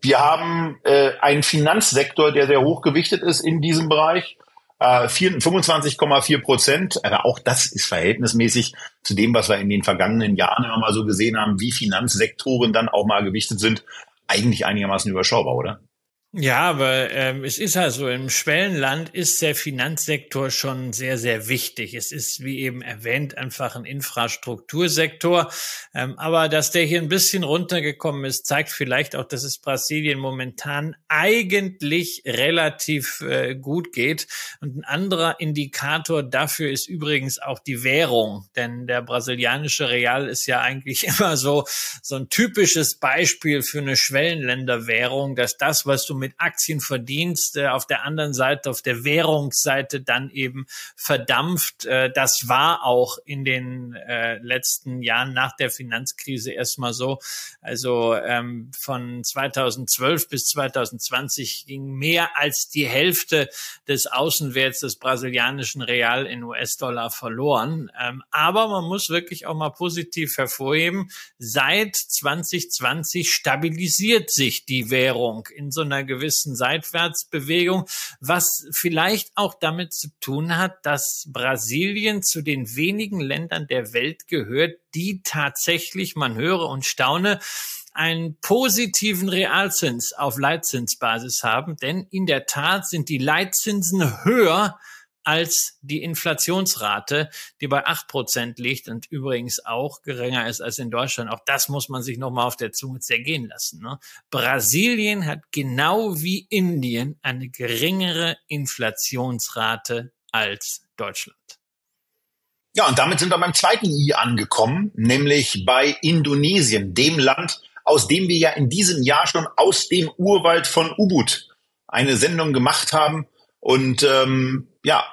wir haben äh, einen Finanzsektor, der sehr hochgewichtet ist in diesem Bereich. 25,4 äh, Prozent, aber auch das ist verhältnismäßig zu dem, was wir in den vergangenen Jahren immer mal so gesehen haben, wie Finanzsektoren dann auch mal gewichtet sind, eigentlich einigermaßen überschaubar, oder? Ja, aber ähm, es ist halt so, im Schwellenland ist der Finanzsektor schon sehr, sehr wichtig. Es ist, wie eben erwähnt, einfach ein Infrastruktursektor. Ähm, aber dass der hier ein bisschen runtergekommen ist, zeigt vielleicht auch, dass es Brasilien momentan eigentlich relativ äh, gut geht. Und ein anderer Indikator dafür ist übrigens auch die Währung. Denn der brasilianische Real ist ja eigentlich *laughs* immer so, so ein typisches Beispiel für eine Schwellenländerwährung, dass das, was du mit mit Aktien verdienst, äh, auf der anderen Seite, auf der Währungsseite dann eben verdampft. Äh, das war auch in den äh, letzten Jahren nach der Finanzkrise erstmal so. Also ähm, von 2012 bis 2020 ging mehr als die Hälfte des Außenwerts des brasilianischen Real in US-Dollar verloren. Ähm, aber man muss wirklich auch mal positiv hervorheben, seit 2020 stabilisiert sich die Währung in so einer gewissen Seitwärtsbewegung, was vielleicht auch damit zu tun hat, dass Brasilien zu den wenigen Ländern der Welt gehört, die tatsächlich, man höre und staune, einen positiven Realzins auf Leitzinsbasis haben, denn in der Tat sind die Leitzinsen höher als die Inflationsrate, die bei acht Prozent liegt und übrigens auch geringer ist als in Deutschland. Auch das muss man sich nochmal auf der Zunge zergehen lassen. Ne? Brasilien hat genau wie Indien eine geringere Inflationsrate als Deutschland. Ja, und damit sind wir beim zweiten I angekommen, nämlich bei Indonesien, dem Land, aus dem wir ja in diesem Jahr schon aus dem Urwald von Ubud eine Sendung gemacht haben und ähm, ja,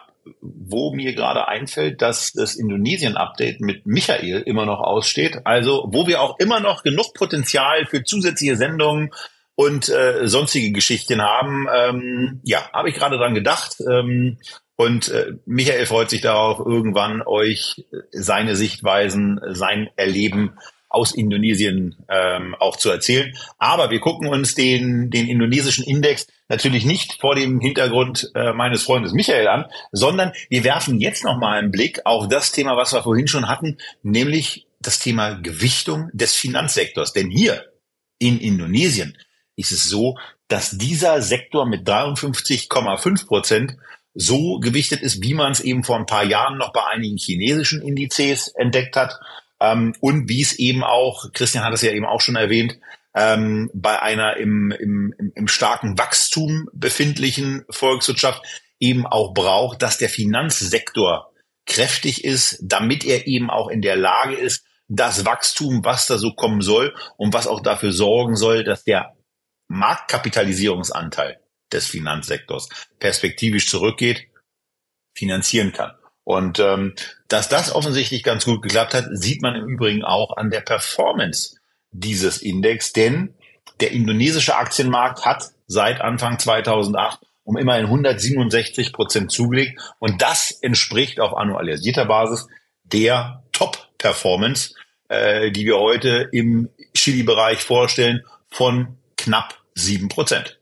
wo mir gerade einfällt, dass das Indonesien-Update mit Michael immer noch aussteht. Also wo wir auch immer noch genug Potenzial für zusätzliche Sendungen und äh, sonstige Geschichten haben. Ähm, ja, habe ich gerade dran gedacht. Ähm, und äh, Michael freut sich darauf, irgendwann euch seine Sichtweisen, sein Erleben aus Indonesien ähm, auch zu erzählen. Aber wir gucken uns den, den indonesischen Index natürlich nicht vor dem Hintergrund äh, meines Freundes Michael an, sondern wir werfen jetzt noch mal einen Blick auf das Thema, was wir vorhin schon hatten, nämlich das Thema Gewichtung des Finanzsektors. Denn hier in Indonesien ist es so, dass dieser Sektor mit 53,5 Prozent so gewichtet ist, wie man es eben vor ein paar Jahren noch bei einigen chinesischen Indizes entdeckt hat. Ähm, und wie es eben auch, Christian hat es ja eben auch schon erwähnt, ähm, bei einer im, im, im starken Wachstum befindlichen Volkswirtschaft eben auch braucht, dass der Finanzsektor kräftig ist, damit er eben auch in der Lage ist, das Wachstum, was da so kommen soll und was auch dafür sorgen soll, dass der Marktkapitalisierungsanteil des Finanzsektors perspektivisch zurückgeht, finanzieren kann. Und ähm, dass das offensichtlich ganz gut geklappt hat, sieht man im Übrigen auch an der Performance dieses Index, denn der indonesische Aktienmarkt hat seit Anfang 2008 um immerhin 167 Prozent zugelegt und das entspricht auf annualisierter Basis der Top-Performance, äh, die wir heute im Chili-Bereich vorstellen, von knapp sieben Prozent.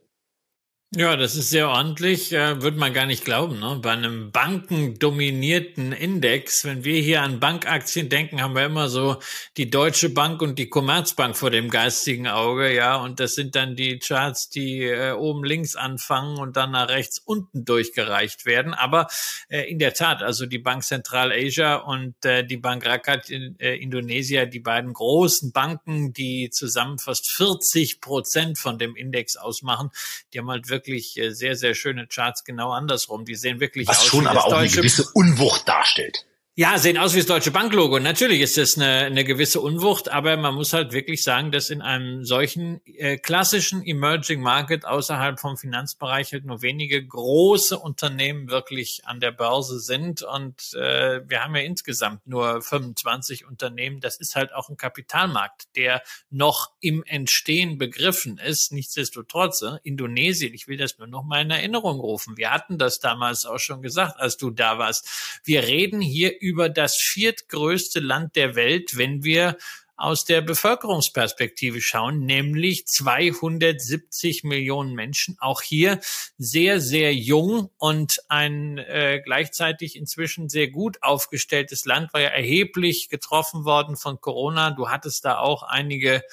Ja, das ist sehr ordentlich, äh, würde man gar nicht glauben. Ne? Bei einem bankendominierten Index, wenn wir hier an Bankaktien denken, haben wir immer so die Deutsche Bank und die Commerzbank vor dem geistigen Auge, ja, und das sind dann die Charts, die äh, oben links anfangen und dann nach rechts unten durchgereicht werden. Aber äh, in der Tat, also die Bank Central Asia und äh, die Bank Rakat in äh, Indonesia, die beiden großen Banken, die zusammen fast 40 Prozent von dem Index ausmachen, die haben halt wirklich wirklich äh, sehr, sehr schöne Charts genau andersrum. Die sehen wirklich Was aus. Was schon aber auch eine gewisse Unwucht darstellt. Ja, sehen aus wie das deutsche Banklogo. Natürlich ist das eine, eine gewisse Unwucht, aber man muss halt wirklich sagen, dass in einem solchen äh, klassischen Emerging Market außerhalb vom Finanzbereich halt nur wenige große Unternehmen wirklich an der Börse sind. Und äh, wir haben ja insgesamt nur 25 Unternehmen. Das ist halt auch ein Kapitalmarkt, der noch im Entstehen begriffen ist. Nichtsdestotrotz, äh, Indonesien, ich will das nur noch mal in Erinnerung rufen. Wir hatten das damals auch schon gesagt, als du da warst. Wir reden hier über das viertgrößte Land der Welt, wenn wir aus der Bevölkerungsperspektive schauen, nämlich 270 Millionen Menschen. Auch hier sehr, sehr jung und ein äh, gleichzeitig inzwischen sehr gut aufgestelltes Land, war ja erheblich getroffen worden von Corona. Du hattest da auch einige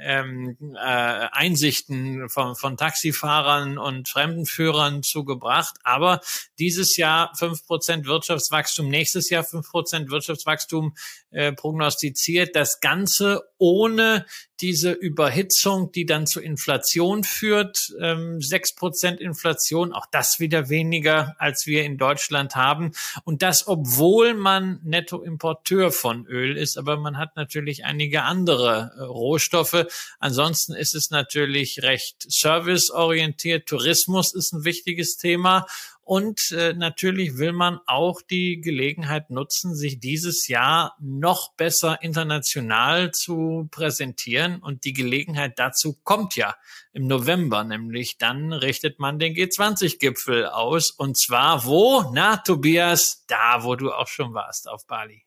ähm, äh, Einsichten von, von Taxifahrern und Fremdenführern zugebracht. Aber dieses Jahr fünf Prozent Wirtschaftswachstum, nächstes Jahr fünf Prozent Wirtschaftswachstum äh, prognostiziert. Das Ganze ohne diese Überhitzung, die dann zu Inflation führt. Ähm, sechs Prozent Inflation, auch das wieder weniger, als wir in Deutschland haben. Und das, obwohl man Nettoimporteur von Öl ist, aber man hat natürlich einige andere äh, Rohstoffe. Ansonsten ist es natürlich recht serviceorientiert. Tourismus ist ein wichtiges Thema. Und äh, natürlich will man auch die Gelegenheit nutzen, sich dieses Jahr noch besser international zu präsentieren. Und die Gelegenheit dazu kommt ja im November, nämlich dann richtet man den G20-Gipfel aus. Und zwar wo? Na, Tobias, da, wo du auch schon warst, auf Bali.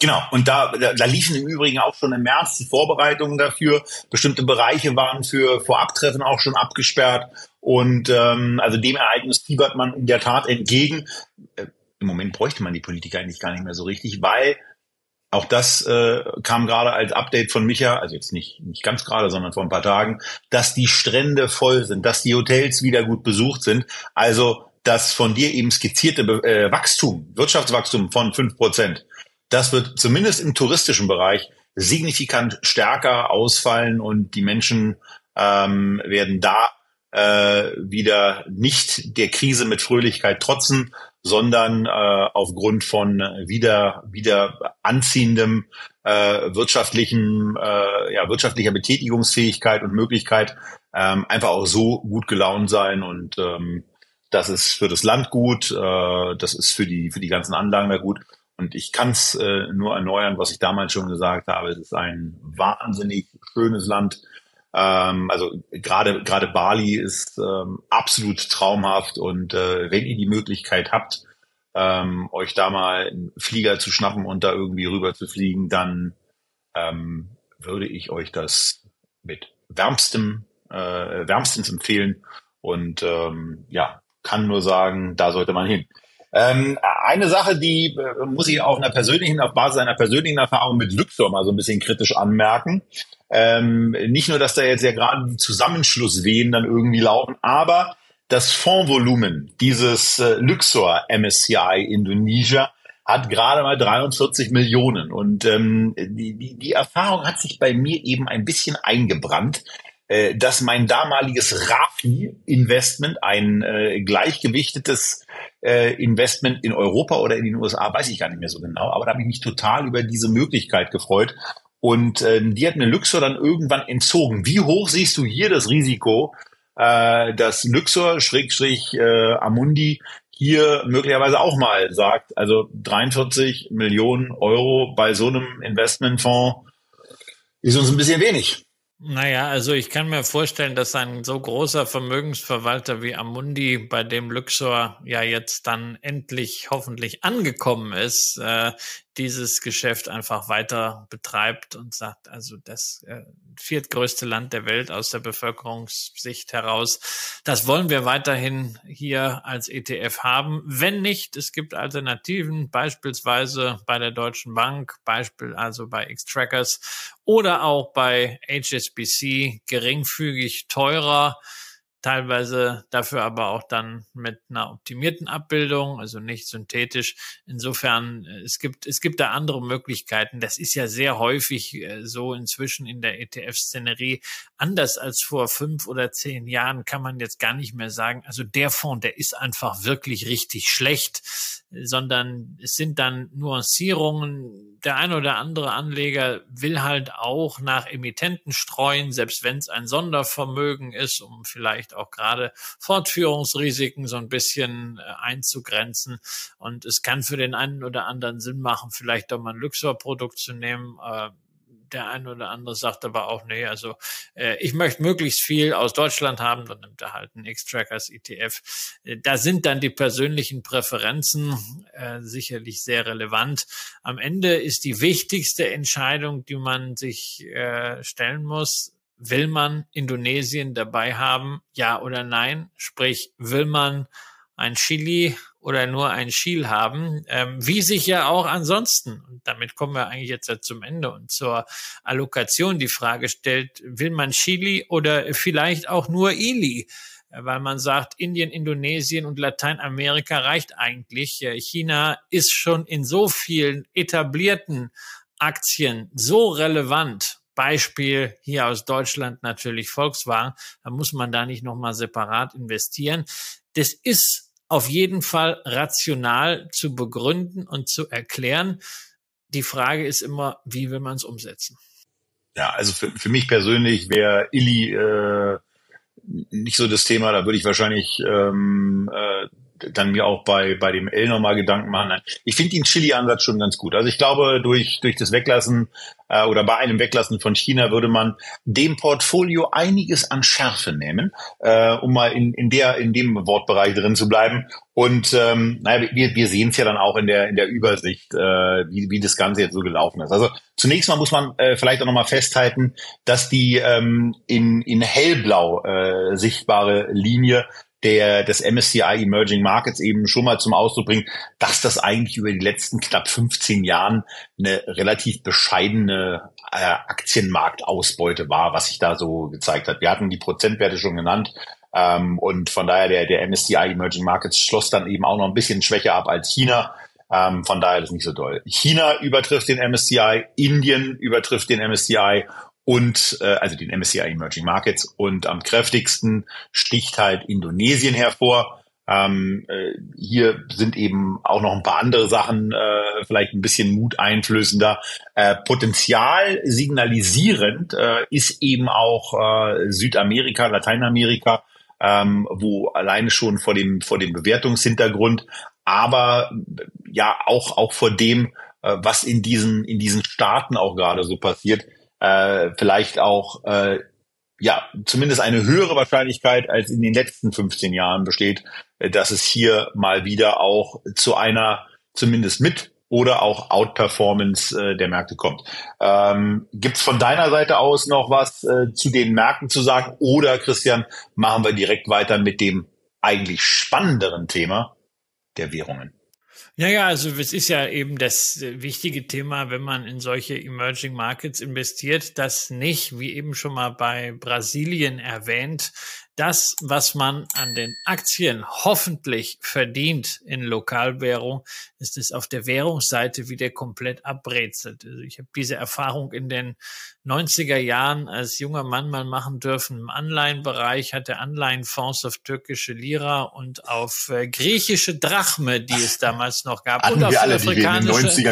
Genau, und da, da, da liefen im Übrigen auch schon im März die Vorbereitungen dafür. Bestimmte Bereiche waren für Vorabtreffen auch schon abgesperrt. Und ähm, also dem Ereignis fiebert man in der Tat entgegen. Äh, Im Moment bräuchte man die Politiker eigentlich gar nicht mehr so richtig, weil auch das äh, kam gerade als Update von Micha, also jetzt nicht, nicht ganz gerade, sondern vor ein paar Tagen, dass die Strände voll sind, dass die Hotels wieder gut besucht sind. Also das von dir eben skizzierte äh, Wachstum, Wirtschaftswachstum von fünf Prozent, das wird zumindest im touristischen Bereich signifikant stärker ausfallen und die Menschen ähm, werden da äh, wieder nicht der Krise mit Fröhlichkeit trotzen, sondern äh, aufgrund von wieder wieder anziehendem äh, wirtschaftlichen äh, ja wirtschaftlicher Betätigungsfähigkeit und Möglichkeit ähm, einfach auch so gut gelaunt sein und ähm, das ist für das Land gut, äh, das ist für die für die ganzen Anlagen da gut. Und ich kann es äh, nur erneuern, was ich damals schon gesagt habe. Es ist ein wahnsinnig schönes Land. Ähm, also gerade gerade Bali ist ähm, absolut traumhaft. Und äh, wenn ihr die Möglichkeit habt, ähm, euch da mal einen Flieger zu schnappen und da irgendwie rüber zu fliegen, dann ähm, würde ich euch das mit wärmstem, äh, wärmstens empfehlen. Und ähm, ja, kann nur sagen, da sollte man hin. Ähm, eine Sache, die äh, muss ich auf einer persönlichen, auf Basis einer persönlichen Erfahrung mit Luxor mal so ein bisschen kritisch anmerken. Ähm, nicht nur, dass da jetzt ja gerade die Zusammenschlusswehen dann irgendwie laufen, aber das Fondsvolumen dieses äh, Luxor MSCI Indonesia hat gerade mal 43 Millionen. Und ähm, die, die, die Erfahrung hat sich bei mir eben ein bisschen eingebrannt, äh, dass mein damaliges Rafi-Investment, ein äh, gleichgewichtetes äh, Investment in Europa oder in den USA, weiß ich gar nicht mehr so genau, aber da habe ich mich total über diese Möglichkeit gefreut. Und äh, die hat mir Luxor dann irgendwann entzogen. Wie hoch siehst du hier das Risiko, äh, dass Luxor, Schrägstrich äh, Amundi, hier möglicherweise auch mal sagt, also 43 Millionen Euro bei so einem Investmentfonds ist uns ein bisschen wenig. Naja, also ich kann mir vorstellen, dass ein so großer Vermögensverwalter wie Amundi, bei dem Luxor ja jetzt dann endlich hoffentlich angekommen ist, äh, dieses Geschäft einfach weiter betreibt und sagt, also das äh, viertgrößte Land der Welt aus der Bevölkerungssicht heraus, das wollen wir weiterhin hier als ETF haben. Wenn nicht, es gibt Alternativen, beispielsweise bei der Deutschen Bank, Beispiel also bei X-Trackers oder auch bei HSBC geringfügig teurer teilweise dafür aber auch dann mit einer optimierten Abbildung, also nicht synthetisch. Insofern, äh, es gibt, es gibt da andere Möglichkeiten. Das ist ja sehr häufig äh, so inzwischen in der ETF-Szenerie. Anders als vor fünf oder zehn Jahren kann man jetzt gar nicht mehr sagen, also der Fonds, der ist einfach wirklich richtig schlecht, sondern es sind dann Nuancierungen. Der ein oder andere Anleger will halt auch nach Emittenten streuen, selbst wenn es ein Sondervermögen ist, um vielleicht auch gerade Fortführungsrisiken so ein bisschen äh, einzugrenzen. Und es kann für den einen oder anderen Sinn machen, vielleicht doch mal ein Luxor-Produkt zu nehmen. Äh, der eine oder andere sagt aber auch, nee, also äh, ich möchte möglichst viel aus Deutschland haben, dann nimmt er halt einen X-Trackers ETF. Äh, da sind dann die persönlichen Präferenzen äh, sicherlich sehr relevant. Am Ende ist die wichtigste Entscheidung, die man sich äh, stellen muss, Will man Indonesien dabei haben? Ja oder nein? Sprich, will man ein Chili oder nur ein Chil haben, ähm, wie sich ja auch ansonsten, und damit kommen wir eigentlich jetzt zum Ende und zur Allokation die Frage stellt, will man Chili oder vielleicht auch nur Ili? Weil man sagt, Indien, Indonesien und Lateinamerika reicht eigentlich. China ist schon in so vielen etablierten Aktien so relevant Beispiel hier aus Deutschland natürlich Volkswagen. Da muss man da nicht nochmal separat investieren. Das ist auf jeden Fall rational zu begründen und zu erklären. Die Frage ist immer, wie will man es umsetzen? Ja, also für, für mich persönlich wäre Illy äh, nicht so das Thema. Da würde ich wahrscheinlich ähm, äh, dann mir auch bei, bei dem L nochmal Gedanken machen. Ich finde den Chili-Ansatz schon ganz gut. Also ich glaube, durch, durch das Weglassen äh, oder bei einem Weglassen von China würde man dem Portfolio einiges an Schärfe nehmen, äh, um mal in, in, der, in dem Wortbereich drin zu bleiben. Und ähm, naja, wir, wir sehen es ja dann auch in der, in der Übersicht, äh, wie, wie das Ganze jetzt so gelaufen ist. Also zunächst mal muss man äh, vielleicht auch nochmal festhalten, dass die ähm, in, in hellblau äh, sichtbare Linie der des MSCI Emerging Markets eben schon mal zum Ausdruck bringt, dass das eigentlich über die letzten knapp 15 Jahren eine relativ bescheidene äh, Aktienmarktausbeute war, was sich da so gezeigt hat. Wir hatten die Prozentwerte schon genannt. Ähm, und von daher der, der MSCI Emerging Markets schloss dann eben auch noch ein bisschen schwächer ab als China. Ähm, von daher ist nicht so doll. China übertrifft den MSCI, Indien übertrifft den MSCI und äh, also den MSCI Emerging Markets und am kräftigsten sticht halt Indonesien hervor. Ähm, äh, hier sind eben auch noch ein paar andere Sachen, äh, vielleicht ein bisschen Mut einflößender. Äh, Potenzial signalisierend äh, ist eben auch äh, Südamerika, Lateinamerika, ähm, wo alleine schon vor dem vor dem Bewertungshintergrund, aber ja auch auch vor dem, äh, was in diesen in diesen Staaten auch gerade so passiert, äh, vielleicht auch äh, ja, zumindest eine höhere Wahrscheinlichkeit als in den letzten 15 Jahren besteht, äh, dass es hier mal wieder auch zu einer zumindest mit oder auch Outperformance äh, der Märkte kommt. Ähm, Gibt es von deiner Seite aus noch was äh, zu den Märkten zu sagen? Oder Christian, machen wir direkt weiter mit dem eigentlich spannenderen Thema der Währungen? Ja, ja, also es ist ja eben das äh, wichtige Thema, wenn man in solche Emerging Markets investiert, dass nicht, wie eben schon mal bei Brasilien erwähnt, das, was man an den Aktien hoffentlich verdient in Lokalwährung, ist es auf der Währungsseite wieder komplett abbrezelt. Also ich habe diese Erfahrung in den 90er Jahren als junger Mann mal machen dürfen im Anleihenbereich, hatte Anleihenfonds auf türkische Lira und auf äh, griechische Drachme, die es damals noch gab. Hatten und auf alle, südafrikanische,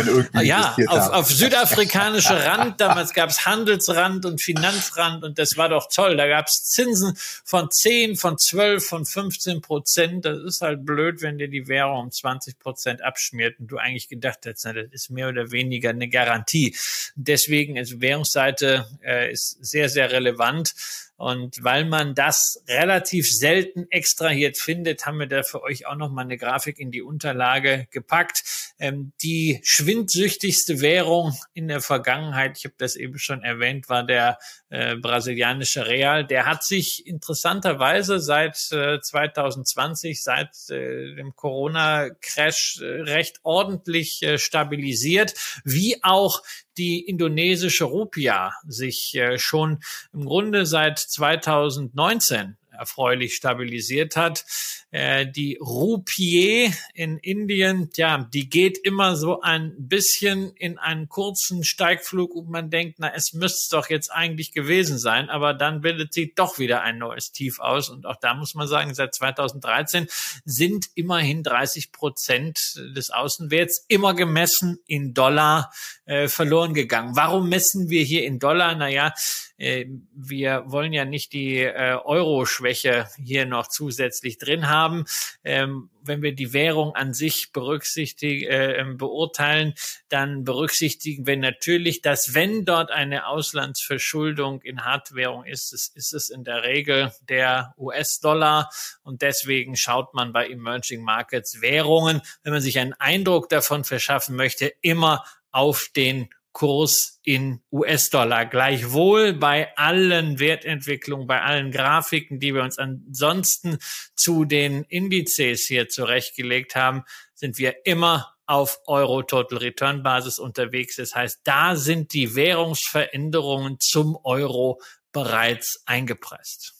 ja, auf, auf südafrikanische Rand, damals gab es Handelsrand und Finanzrand und das war doch toll. Da gab es Zinsen von 10, von 12, von 15 Prozent. Das ist halt blöd, wenn dir die Währung um 20 Prozent abschmiert und du eigentlich gedacht hättest, na, das ist mehr oder weniger eine Garantie. Deswegen ist Währungsseite äh, ist sehr, sehr relevant. Und weil man das relativ selten extrahiert findet, haben wir da für euch auch noch mal eine Grafik in die Unterlage gepackt. Ähm, die schwindsüchtigste Währung in der Vergangenheit, ich habe das eben schon erwähnt, war der äh, brasilianische Real. Der hat sich interessanterweise seit äh, 2020, seit äh, dem Corona-Crash äh, recht ordentlich äh, stabilisiert, wie auch die indonesische Rupia sich äh, schon im Grunde seit 2019 erfreulich stabilisiert hat. Äh, die Rupie in Indien, ja, die geht immer so ein bisschen in einen kurzen Steigflug und man denkt, na, es müsste doch jetzt eigentlich gewesen sein, aber dann bildet sie doch wieder ein neues Tief aus und auch da muss man sagen, seit 2013 sind immerhin 30 Prozent des Außenwerts immer gemessen in Dollar äh, verloren gegangen. Warum messen wir hier in Dollar? Naja, wir wollen ja nicht die äh, Euro-Schwäche hier noch zusätzlich drin haben. Ähm, wenn wir die Währung an sich berücksichtigen, äh, beurteilen, dann berücksichtigen wir natürlich, dass wenn dort eine Auslandsverschuldung in Hardwährung ist, ist, ist es in der Regel der US-Dollar und deswegen schaut man bei Emerging Markets Währungen, wenn man sich einen Eindruck davon verschaffen möchte, immer auf den Kurs in US-Dollar. Gleichwohl bei allen Wertentwicklungen, bei allen Grafiken, die wir uns ansonsten zu den Indizes hier zurechtgelegt haben, sind wir immer auf Euro Total Return Basis unterwegs. Das heißt, da sind die Währungsveränderungen zum Euro bereits eingepresst.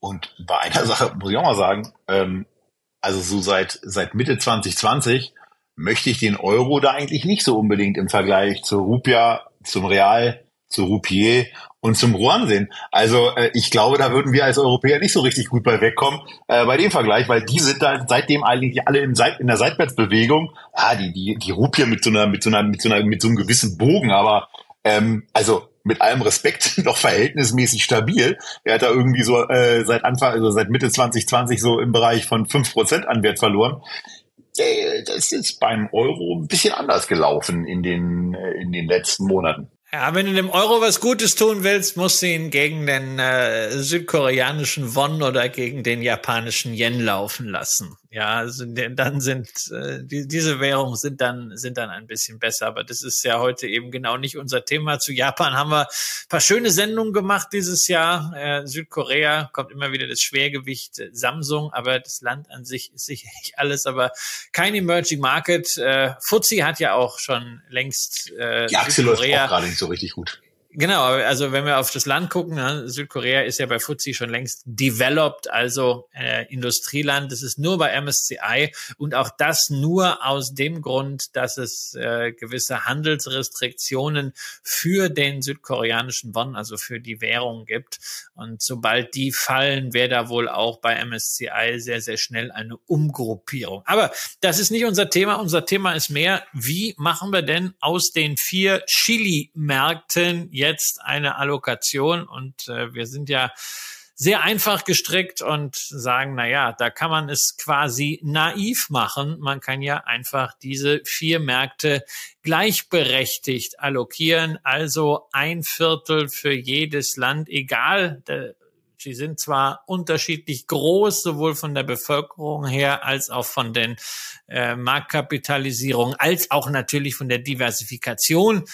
Und bei einer Sache muss ich auch mal sagen, ähm, also so seit, seit Mitte 2020 möchte ich den Euro da eigentlich nicht so unbedingt im Vergleich zur Rupia, zum Real, zur Rupier und zum Ruan sehen. Also äh, ich glaube, da würden wir als Europäer nicht so richtig gut bei wegkommen äh, bei dem Vergleich, weil die sind da seitdem eigentlich alle in, Seit in der Seitwärtsbewegung. Ja, die die die Rupier mit so einer mit so einer mit so einer mit so einem gewissen Bogen, aber ähm, also mit allem Respekt *laughs* noch verhältnismäßig stabil. Er hat da irgendwie so äh, seit Anfang, also seit Mitte 2020 so im Bereich von fünf Prozent an Wert verloren. Äh, das ist beim Euro ein bisschen anders gelaufen in den, äh, in den letzten Monaten. Ja, wenn du dem Euro was Gutes tun willst, musst du ihn gegen den äh, südkoreanischen Won oder gegen den japanischen Yen laufen lassen. Ja, also dann sind äh, die, diese Währungen sind dann sind dann ein bisschen besser, aber das ist ja heute eben genau nicht unser Thema. Zu Japan haben wir paar schöne Sendungen gemacht dieses Jahr. Äh, Südkorea kommt immer wieder das Schwergewicht äh, Samsung, aber das Land an sich ist sicherlich alles, aber kein Emerging Market. Äh, Fuzzi hat ja auch schon längst äh, Die Aktie läuft auch gerade nicht so richtig gut Genau, also wenn wir auf das Land gucken, ne, Südkorea ist ja bei FTSE schon längst developed, also äh, Industrieland. Das ist nur bei MSCI und auch das nur aus dem Grund, dass es äh, gewisse Handelsrestriktionen für den südkoreanischen Won, also für die Währung gibt. Und sobald die fallen, wäre da wohl auch bei MSCI sehr, sehr schnell eine Umgruppierung. Aber das ist nicht unser Thema. Unser Thema ist mehr, wie machen wir denn aus den vier Chili-Märkten jetzt eine Allokation und äh, wir sind ja sehr einfach gestrickt und sagen, na ja, da kann man es quasi naiv machen. Man kann ja einfach diese vier Märkte gleichberechtigt allokieren, also ein Viertel für jedes Land, egal, Sie sind zwar unterschiedlich groß, sowohl von der Bevölkerung her als auch von den äh, Marktkapitalisierungen, als auch natürlich von der Diversifikation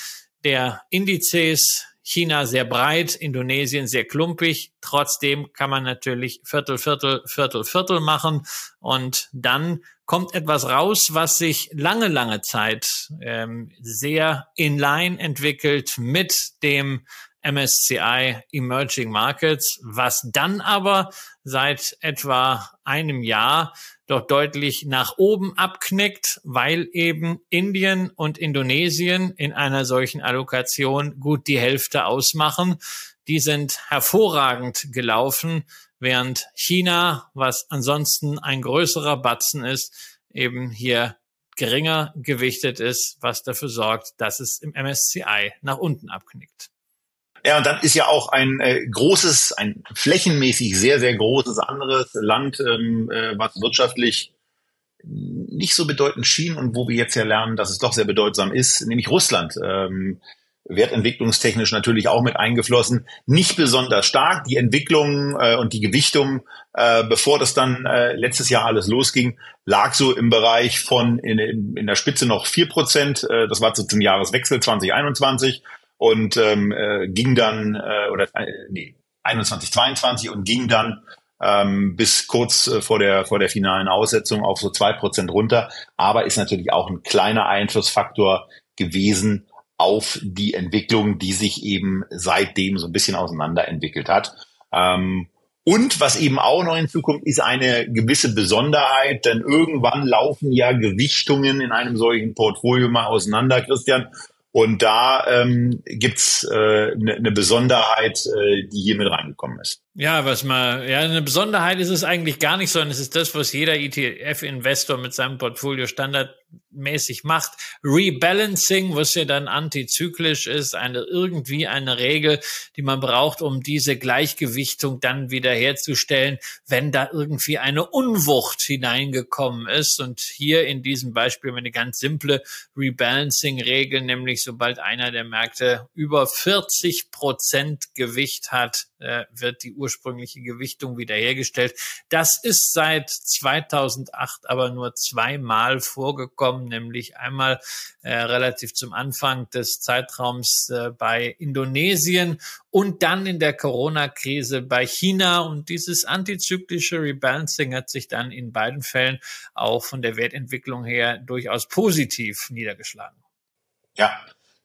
der Indizes. China sehr breit, Indonesien sehr klumpig. Trotzdem kann man natürlich Viertel, Viertel, Viertel, Viertel machen und dann kommt etwas raus, was sich lange, lange Zeit ähm, sehr in line entwickelt mit dem MSCI Emerging Markets, was dann aber seit etwa einem Jahr doch deutlich nach oben abknickt, weil eben Indien und Indonesien in einer solchen Allokation gut die Hälfte ausmachen. Die sind hervorragend gelaufen, während China, was ansonsten ein größerer Batzen ist, eben hier geringer gewichtet ist, was dafür sorgt, dass es im MSCI nach unten abknickt. Ja, und dann ist ja auch ein äh, großes, ein flächenmäßig sehr, sehr großes anderes Land, ähm, äh, was wirtschaftlich nicht so bedeutend schien und wo wir jetzt ja lernen, dass es doch sehr bedeutsam ist, nämlich Russland. Ähm, wertentwicklungstechnisch natürlich auch mit eingeflossen. Nicht besonders stark. Die Entwicklung äh, und die Gewichtung, äh, bevor das dann äh, letztes Jahr alles losging, lag so im Bereich von in, in, in der Spitze noch vier Prozent. Äh, das war so zum Jahreswechsel 2021 und ähm, äh, ging dann, äh, oder äh, nee, 21, 22 und ging dann ähm, bis kurz äh, vor der vor der finalen Aussetzung auf so zwei Prozent runter, aber ist natürlich auch ein kleiner Einflussfaktor gewesen auf die Entwicklung, die sich eben seitdem so ein bisschen auseinanderentwickelt hat. Ähm, und was eben auch noch hinzukommt, ist eine gewisse Besonderheit, denn irgendwann laufen ja Gewichtungen in einem solchen Portfolio mal auseinander, Christian. Und da ähm, gibt's äh, eine ne Besonderheit, äh, die hier mit reingekommen ist. Ja, was mal, ja, eine Besonderheit ist es eigentlich gar nicht, sondern es ist das, was jeder ETF-Investor mit seinem Portfolio standardmäßig macht. Rebalancing, was ja dann antizyklisch ist, eine, irgendwie eine Regel, die man braucht, um diese Gleichgewichtung dann wieder herzustellen, wenn da irgendwie eine Unwucht hineingekommen ist. Und hier in diesem Beispiel eine ganz simple Rebalancing-Regel, nämlich sobald einer der Märkte über 40 Prozent Gewicht hat, äh, wird die ursprüngliche Gewichtung wiederhergestellt. Das ist seit 2008 aber nur zweimal vorgekommen, nämlich einmal äh, relativ zum Anfang des Zeitraums äh, bei Indonesien und dann in der Corona-Krise bei China. Und dieses antizyklische Rebalancing hat sich dann in beiden Fällen auch von der Wertentwicklung her durchaus positiv niedergeschlagen. Ja,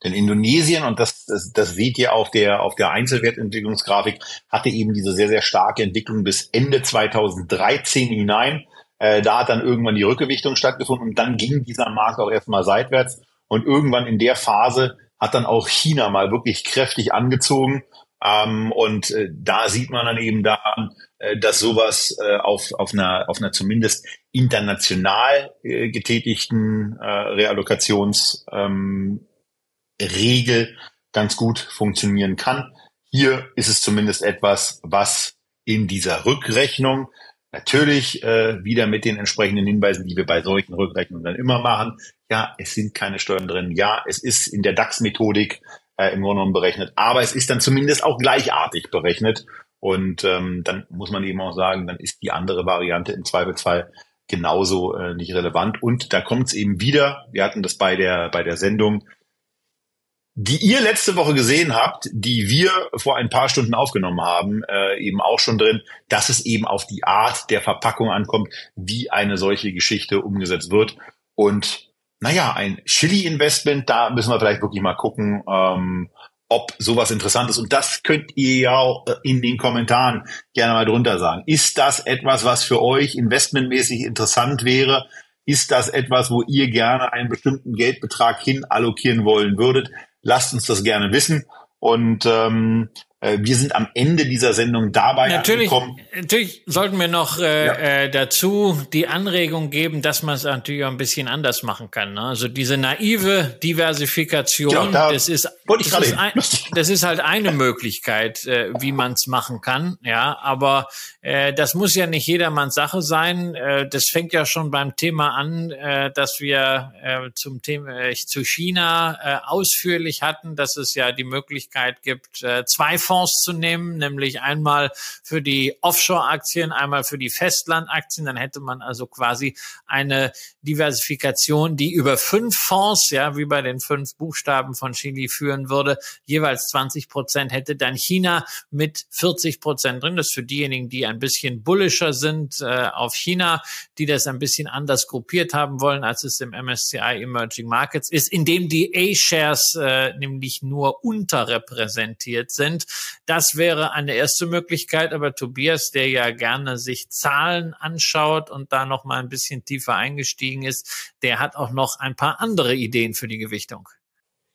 denn Indonesien, und das, das, das seht ihr auf der, auf der Einzelwertentwicklungsgrafik, hatte eben diese sehr, sehr starke Entwicklung bis Ende 2013 hinein. Äh, da hat dann irgendwann die Rückgewichtung stattgefunden und dann ging dieser Markt auch erstmal seitwärts. Und irgendwann in der Phase hat dann auch China mal wirklich kräftig angezogen. Ähm, und äh, da sieht man dann eben daran, äh, dass sowas äh, auf, auf, einer, auf einer zumindest international äh, getätigten äh, Reallokations ähm, ganz gut funktionieren kann. Hier ist es zumindest etwas, was in dieser Rückrechnung natürlich äh, wieder mit den entsprechenden Hinweisen, die wir bei solchen Rückrechnungen dann immer machen. Ja, es sind keine Steuern drin. Ja, es ist in der DAX-Methodik äh, im Grunde genommen berechnet, aber es ist dann zumindest auch gleichartig berechnet. Und ähm, dann muss man eben auch sagen, dann ist die andere Variante im Zweifelsfall genauso äh, nicht relevant. Und da kommt es eben wieder, wir hatten das bei der, bei der Sendung die ihr letzte Woche gesehen habt, die wir vor ein paar Stunden aufgenommen haben, äh, eben auch schon drin, dass es eben auf die Art der Verpackung ankommt, wie eine solche Geschichte umgesetzt wird. Und naja, ein Chili-Investment, da müssen wir vielleicht wirklich mal gucken, ähm, ob sowas interessant ist. Und das könnt ihr ja auch äh, in den Kommentaren gerne mal drunter sagen. Ist das etwas, was für euch investmentmäßig interessant wäre? Ist das etwas, wo ihr gerne einen bestimmten Geldbetrag hin allokieren wollen würdet? Lasst uns das gerne wissen. Und ähm, äh, wir sind am Ende dieser Sendung dabei natürlich, angekommen. Natürlich sollten wir noch äh, ja. äh, dazu die Anregung geben, dass man es natürlich auch ein bisschen anders machen kann. Ne? Also diese naive Diversifikation, ja, da das, ist, das, ist ein, das ist halt eine Möglichkeit, äh, wie man es machen kann. Ja, aber äh, das muss ja nicht jedermanns Sache sein. Äh, das fängt ja schon beim Thema an, äh, dass wir äh, zum Thema äh, zu China äh, ausführlich hatten, dass es ja die Möglichkeit gibt, äh, zwei Fonds zu nehmen, nämlich einmal für die Offshore-Aktien, einmal für die Festlandaktien. Dann hätte man also quasi eine Diversifikation, die über fünf Fonds, ja, wie bei den fünf Buchstaben von Chili führen würde, jeweils 20 Prozent hätte dann China mit 40 Prozent drin. Das ist für diejenigen, die ein bisschen bullischer sind äh, auf China, die das ein bisschen anders gruppiert haben wollen, als es im MSCI Emerging Markets ist, indem die A-Shares äh, nämlich nur unterrepräsentiert sind. Das wäre eine erste Möglichkeit, aber Tobias, der ja gerne sich Zahlen anschaut und da noch mal ein bisschen tiefer eingestiegen ist, der hat auch noch ein paar andere Ideen für die Gewichtung.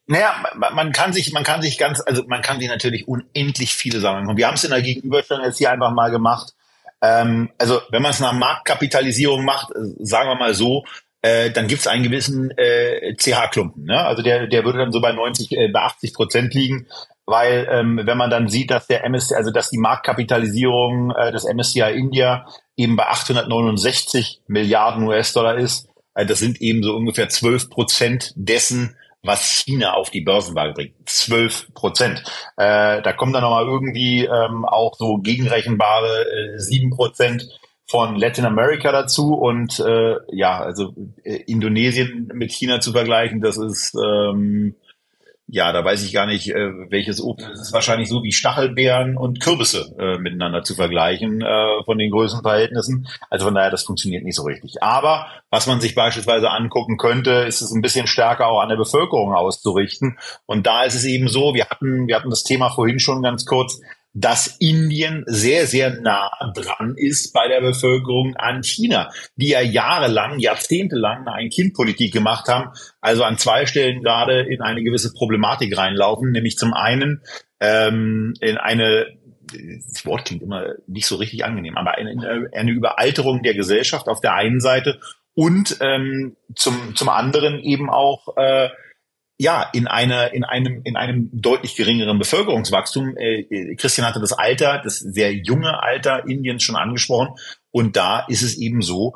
Naja, man kann sich, man kann sich ganz, also man kann sich natürlich unendlich viele Sachen machen. Wir haben es in der Gegenüberstellung jetzt hier einfach mal gemacht. Ähm, also wenn man es nach Marktkapitalisierung macht, äh, sagen wir mal so, äh, dann gibt es einen gewissen äh, CH-Klumpen. Ne? Also der, der würde dann so bei 90, äh, bei 80 Prozent liegen weil ähm, wenn man dann sieht, dass der MSCI, also dass die Marktkapitalisierung äh, des MSCI India eben bei 869 Milliarden US-Dollar ist, äh, das sind eben so ungefähr 12 Prozent dessen, was China auf die Börsenwaage bringt. 12 Prozent. Äh, da kommen dann nochmal irgendwie ähm, auch so gegenrechenbare äh, 7 Prozent von Latin America dazu und äh, ja, also äh, Indonesien mit China zu vergleichen, das ist ähm, ja, da weiß ich gar nicht, äh, welches Obst. Es ist wahrscheinlich so wie Stachelbeeren und Kürbisse äh, miteinander zu vergleichen äh, von den Größenverhältnissen. Also von daher, das funktioniert nicht so richtig. Aber was man sich beispielsweise angucken könnte, ist es ein bisschen stärker auch an der Bevölkerung auszurichten. Und da ist es eben so, wir hatten, wir hatten das Thema vorhin schon ganz kurz, dass Indien sehr, sehr nah dran ist bei der Bevölkerung an China, die ja jahrelang, jahrzehntelang eine Ein-Kind-Politik gemacht haben, also an zwei Stellen gerade in eine gewisse Problematik reinlaufen, nämlich zum einen ähm, in eine das Wort klingt immer nicht so richtig angenehm, aber eine, eine Überalterung der Gesellschaft auf der einen Seite und ähm, zum, zum anderen eben auch äh, ja, in einer, in einem, in einem deutlich geringeren Bevölkerungswachstum. Äh, Christian hatte das Alter, das sehr junge Alter Indiens schon angesprochen. Und da ist es eben so,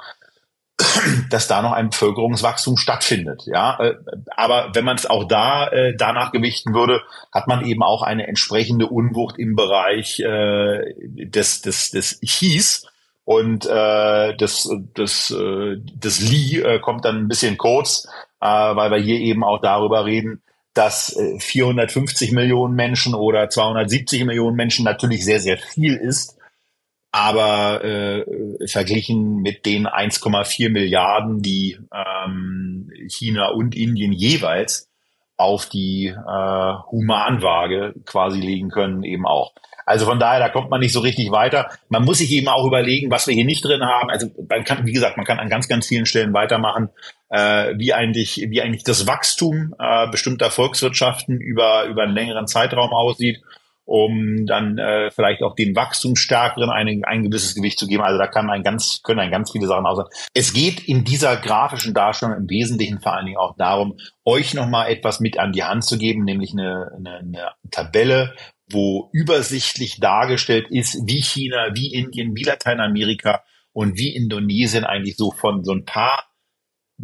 *clears throat* dass da noch ein Bevölkerungswachstum stattfindet. Ja, äh, aber wenn man es auch da äh, danach gewichten würde, hat man eben auch eine entsprechende Unwucht im Bereich äh, des des des Chis und äh, das das äh, das Li äh, kommt dann ein bisschen kurz äh, weil wir hier eben auch darüber reden, dass 450 äh, Millionen Menschen oder 270 Millionen Menschen natürlich sehr, sehr viel ist. Aber äh, verglichen mit den 1,4 Milliarden, die ähm, China und Indien jeweils auf die äh, Humanwaage quasi legen können, eben auch. Also von daher, da kommt man nicht so richtig weiter. Man muss sich eben auch überlegen, was wir hier nicht drin haben. Also man kann, wie gesagt, man kann an ganz, ganz vielen Stellen weitermachen, äh, wie eigentlich, wie eigentlich das Wachstum äh, bestimmter Volkswirtschaften über über einen längeren Zeitraum aussieht, um dann äh, vielleicht auch den Wachstumsstärkeren ein, ein gewisses Gewicht zu geben. Also da kann ein ganz, können ein ganz viele Sachen aussehen. Es geht in dieser grafischen Darstellung im Wesentlichen vor allen Dingen auch darum, euch nochmal etwas mit an die Hand zu geben, nämlich eine, eine, eine Tabelle, wo übersichtlich dargestellt ist, wie China, wie Indien, wie Lateinamerika und wie Indonesien eigentlich so von so ein paar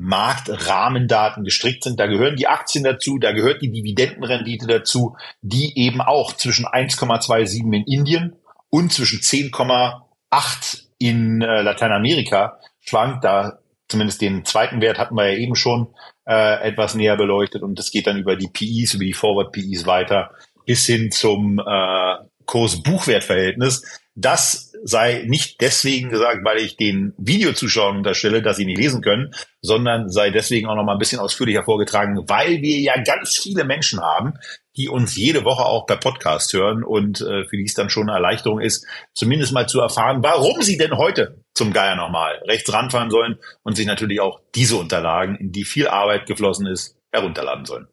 Marktrahmendaten gestrickt sind. Da gehören die Aktien dazu, da gehört die Dividendenrendite dazu, die eben auch zwischen 1,27 in Indien und zwischen 10,8 in äh, Lateinamerika schwankt. Da zumindest den zweiten Wert hatten wir ja eben schon äh, etwas näher beleuchtet und das geht dann über die PIs, über die Forward PIs weiter bis hin zum äh, Kurs-Buchwert-Verhältnis. Das sei nicht deswegen gesagt, weil ich den Videozuschauern unterstelle, dass sie nicht lesen können, sondern sei deswegen auch noch mal ein bisschen ausführlicher vorgetragen, weil wir ja ganz viele Menschen haben, die uns jede Woche auch per Podcast hören und äh, für die es dann schon eine Erleichterung ist, zumindest mal zu erfahren, warum sie denn heute zum Geier nochmal rechts ranfahren sollen und sich natürlich auch diese Unterlagen, in die viel Arbeit geflossen ist, herunterladen sollen.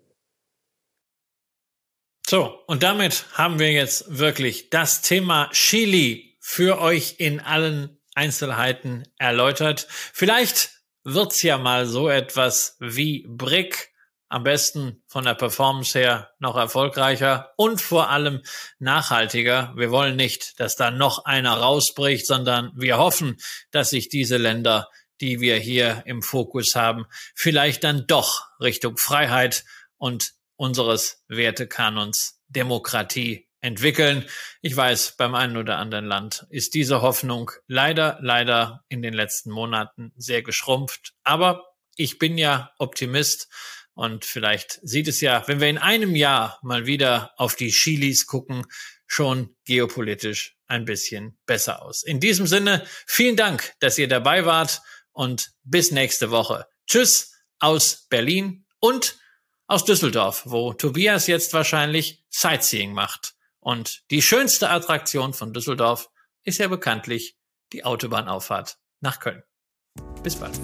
So, und damit haben wir jetzt wirklich das Thema Chili für euch in allen Einzelheiten erläutert. Vielleicht wird's ja mal so etwas wie Brick, am besten von der Performance her noch erfolgreicher und vor allem nachhaltiger. Wir wollen nicht, dass da noch einer rausbricht, sondern wir hoffen, dass sich diese Länder, die wir hier im Fokus haben, vielleicht dann doch Richtung Freiheit und unseres Wertekanons Demokratie entwickeln. Ich weiß, beim einen oder anderen Land ist diese Hoffnung leider, leider in den letzten Monaten sehr geschrumpft. Aber ich bin ja Optimist und vielleicht sieht es ja, wenn wir in einem Jahr mal wieder auf die Chilis gucken, schon geopolitisch ein bisschen besser aus. In diesem Sinne, vielen Dank, dass ihr dabei wart und bis nächste Woche. Tschüss aus Berlin und aus Düsseldorf, wo Tobias jetzt wahrscheinlich Sightseeing macht. Und die schönste Attraktion von Düsseldorf ist ja bekanntlich die Autobahnauffahrt nach Köln. Bis bald.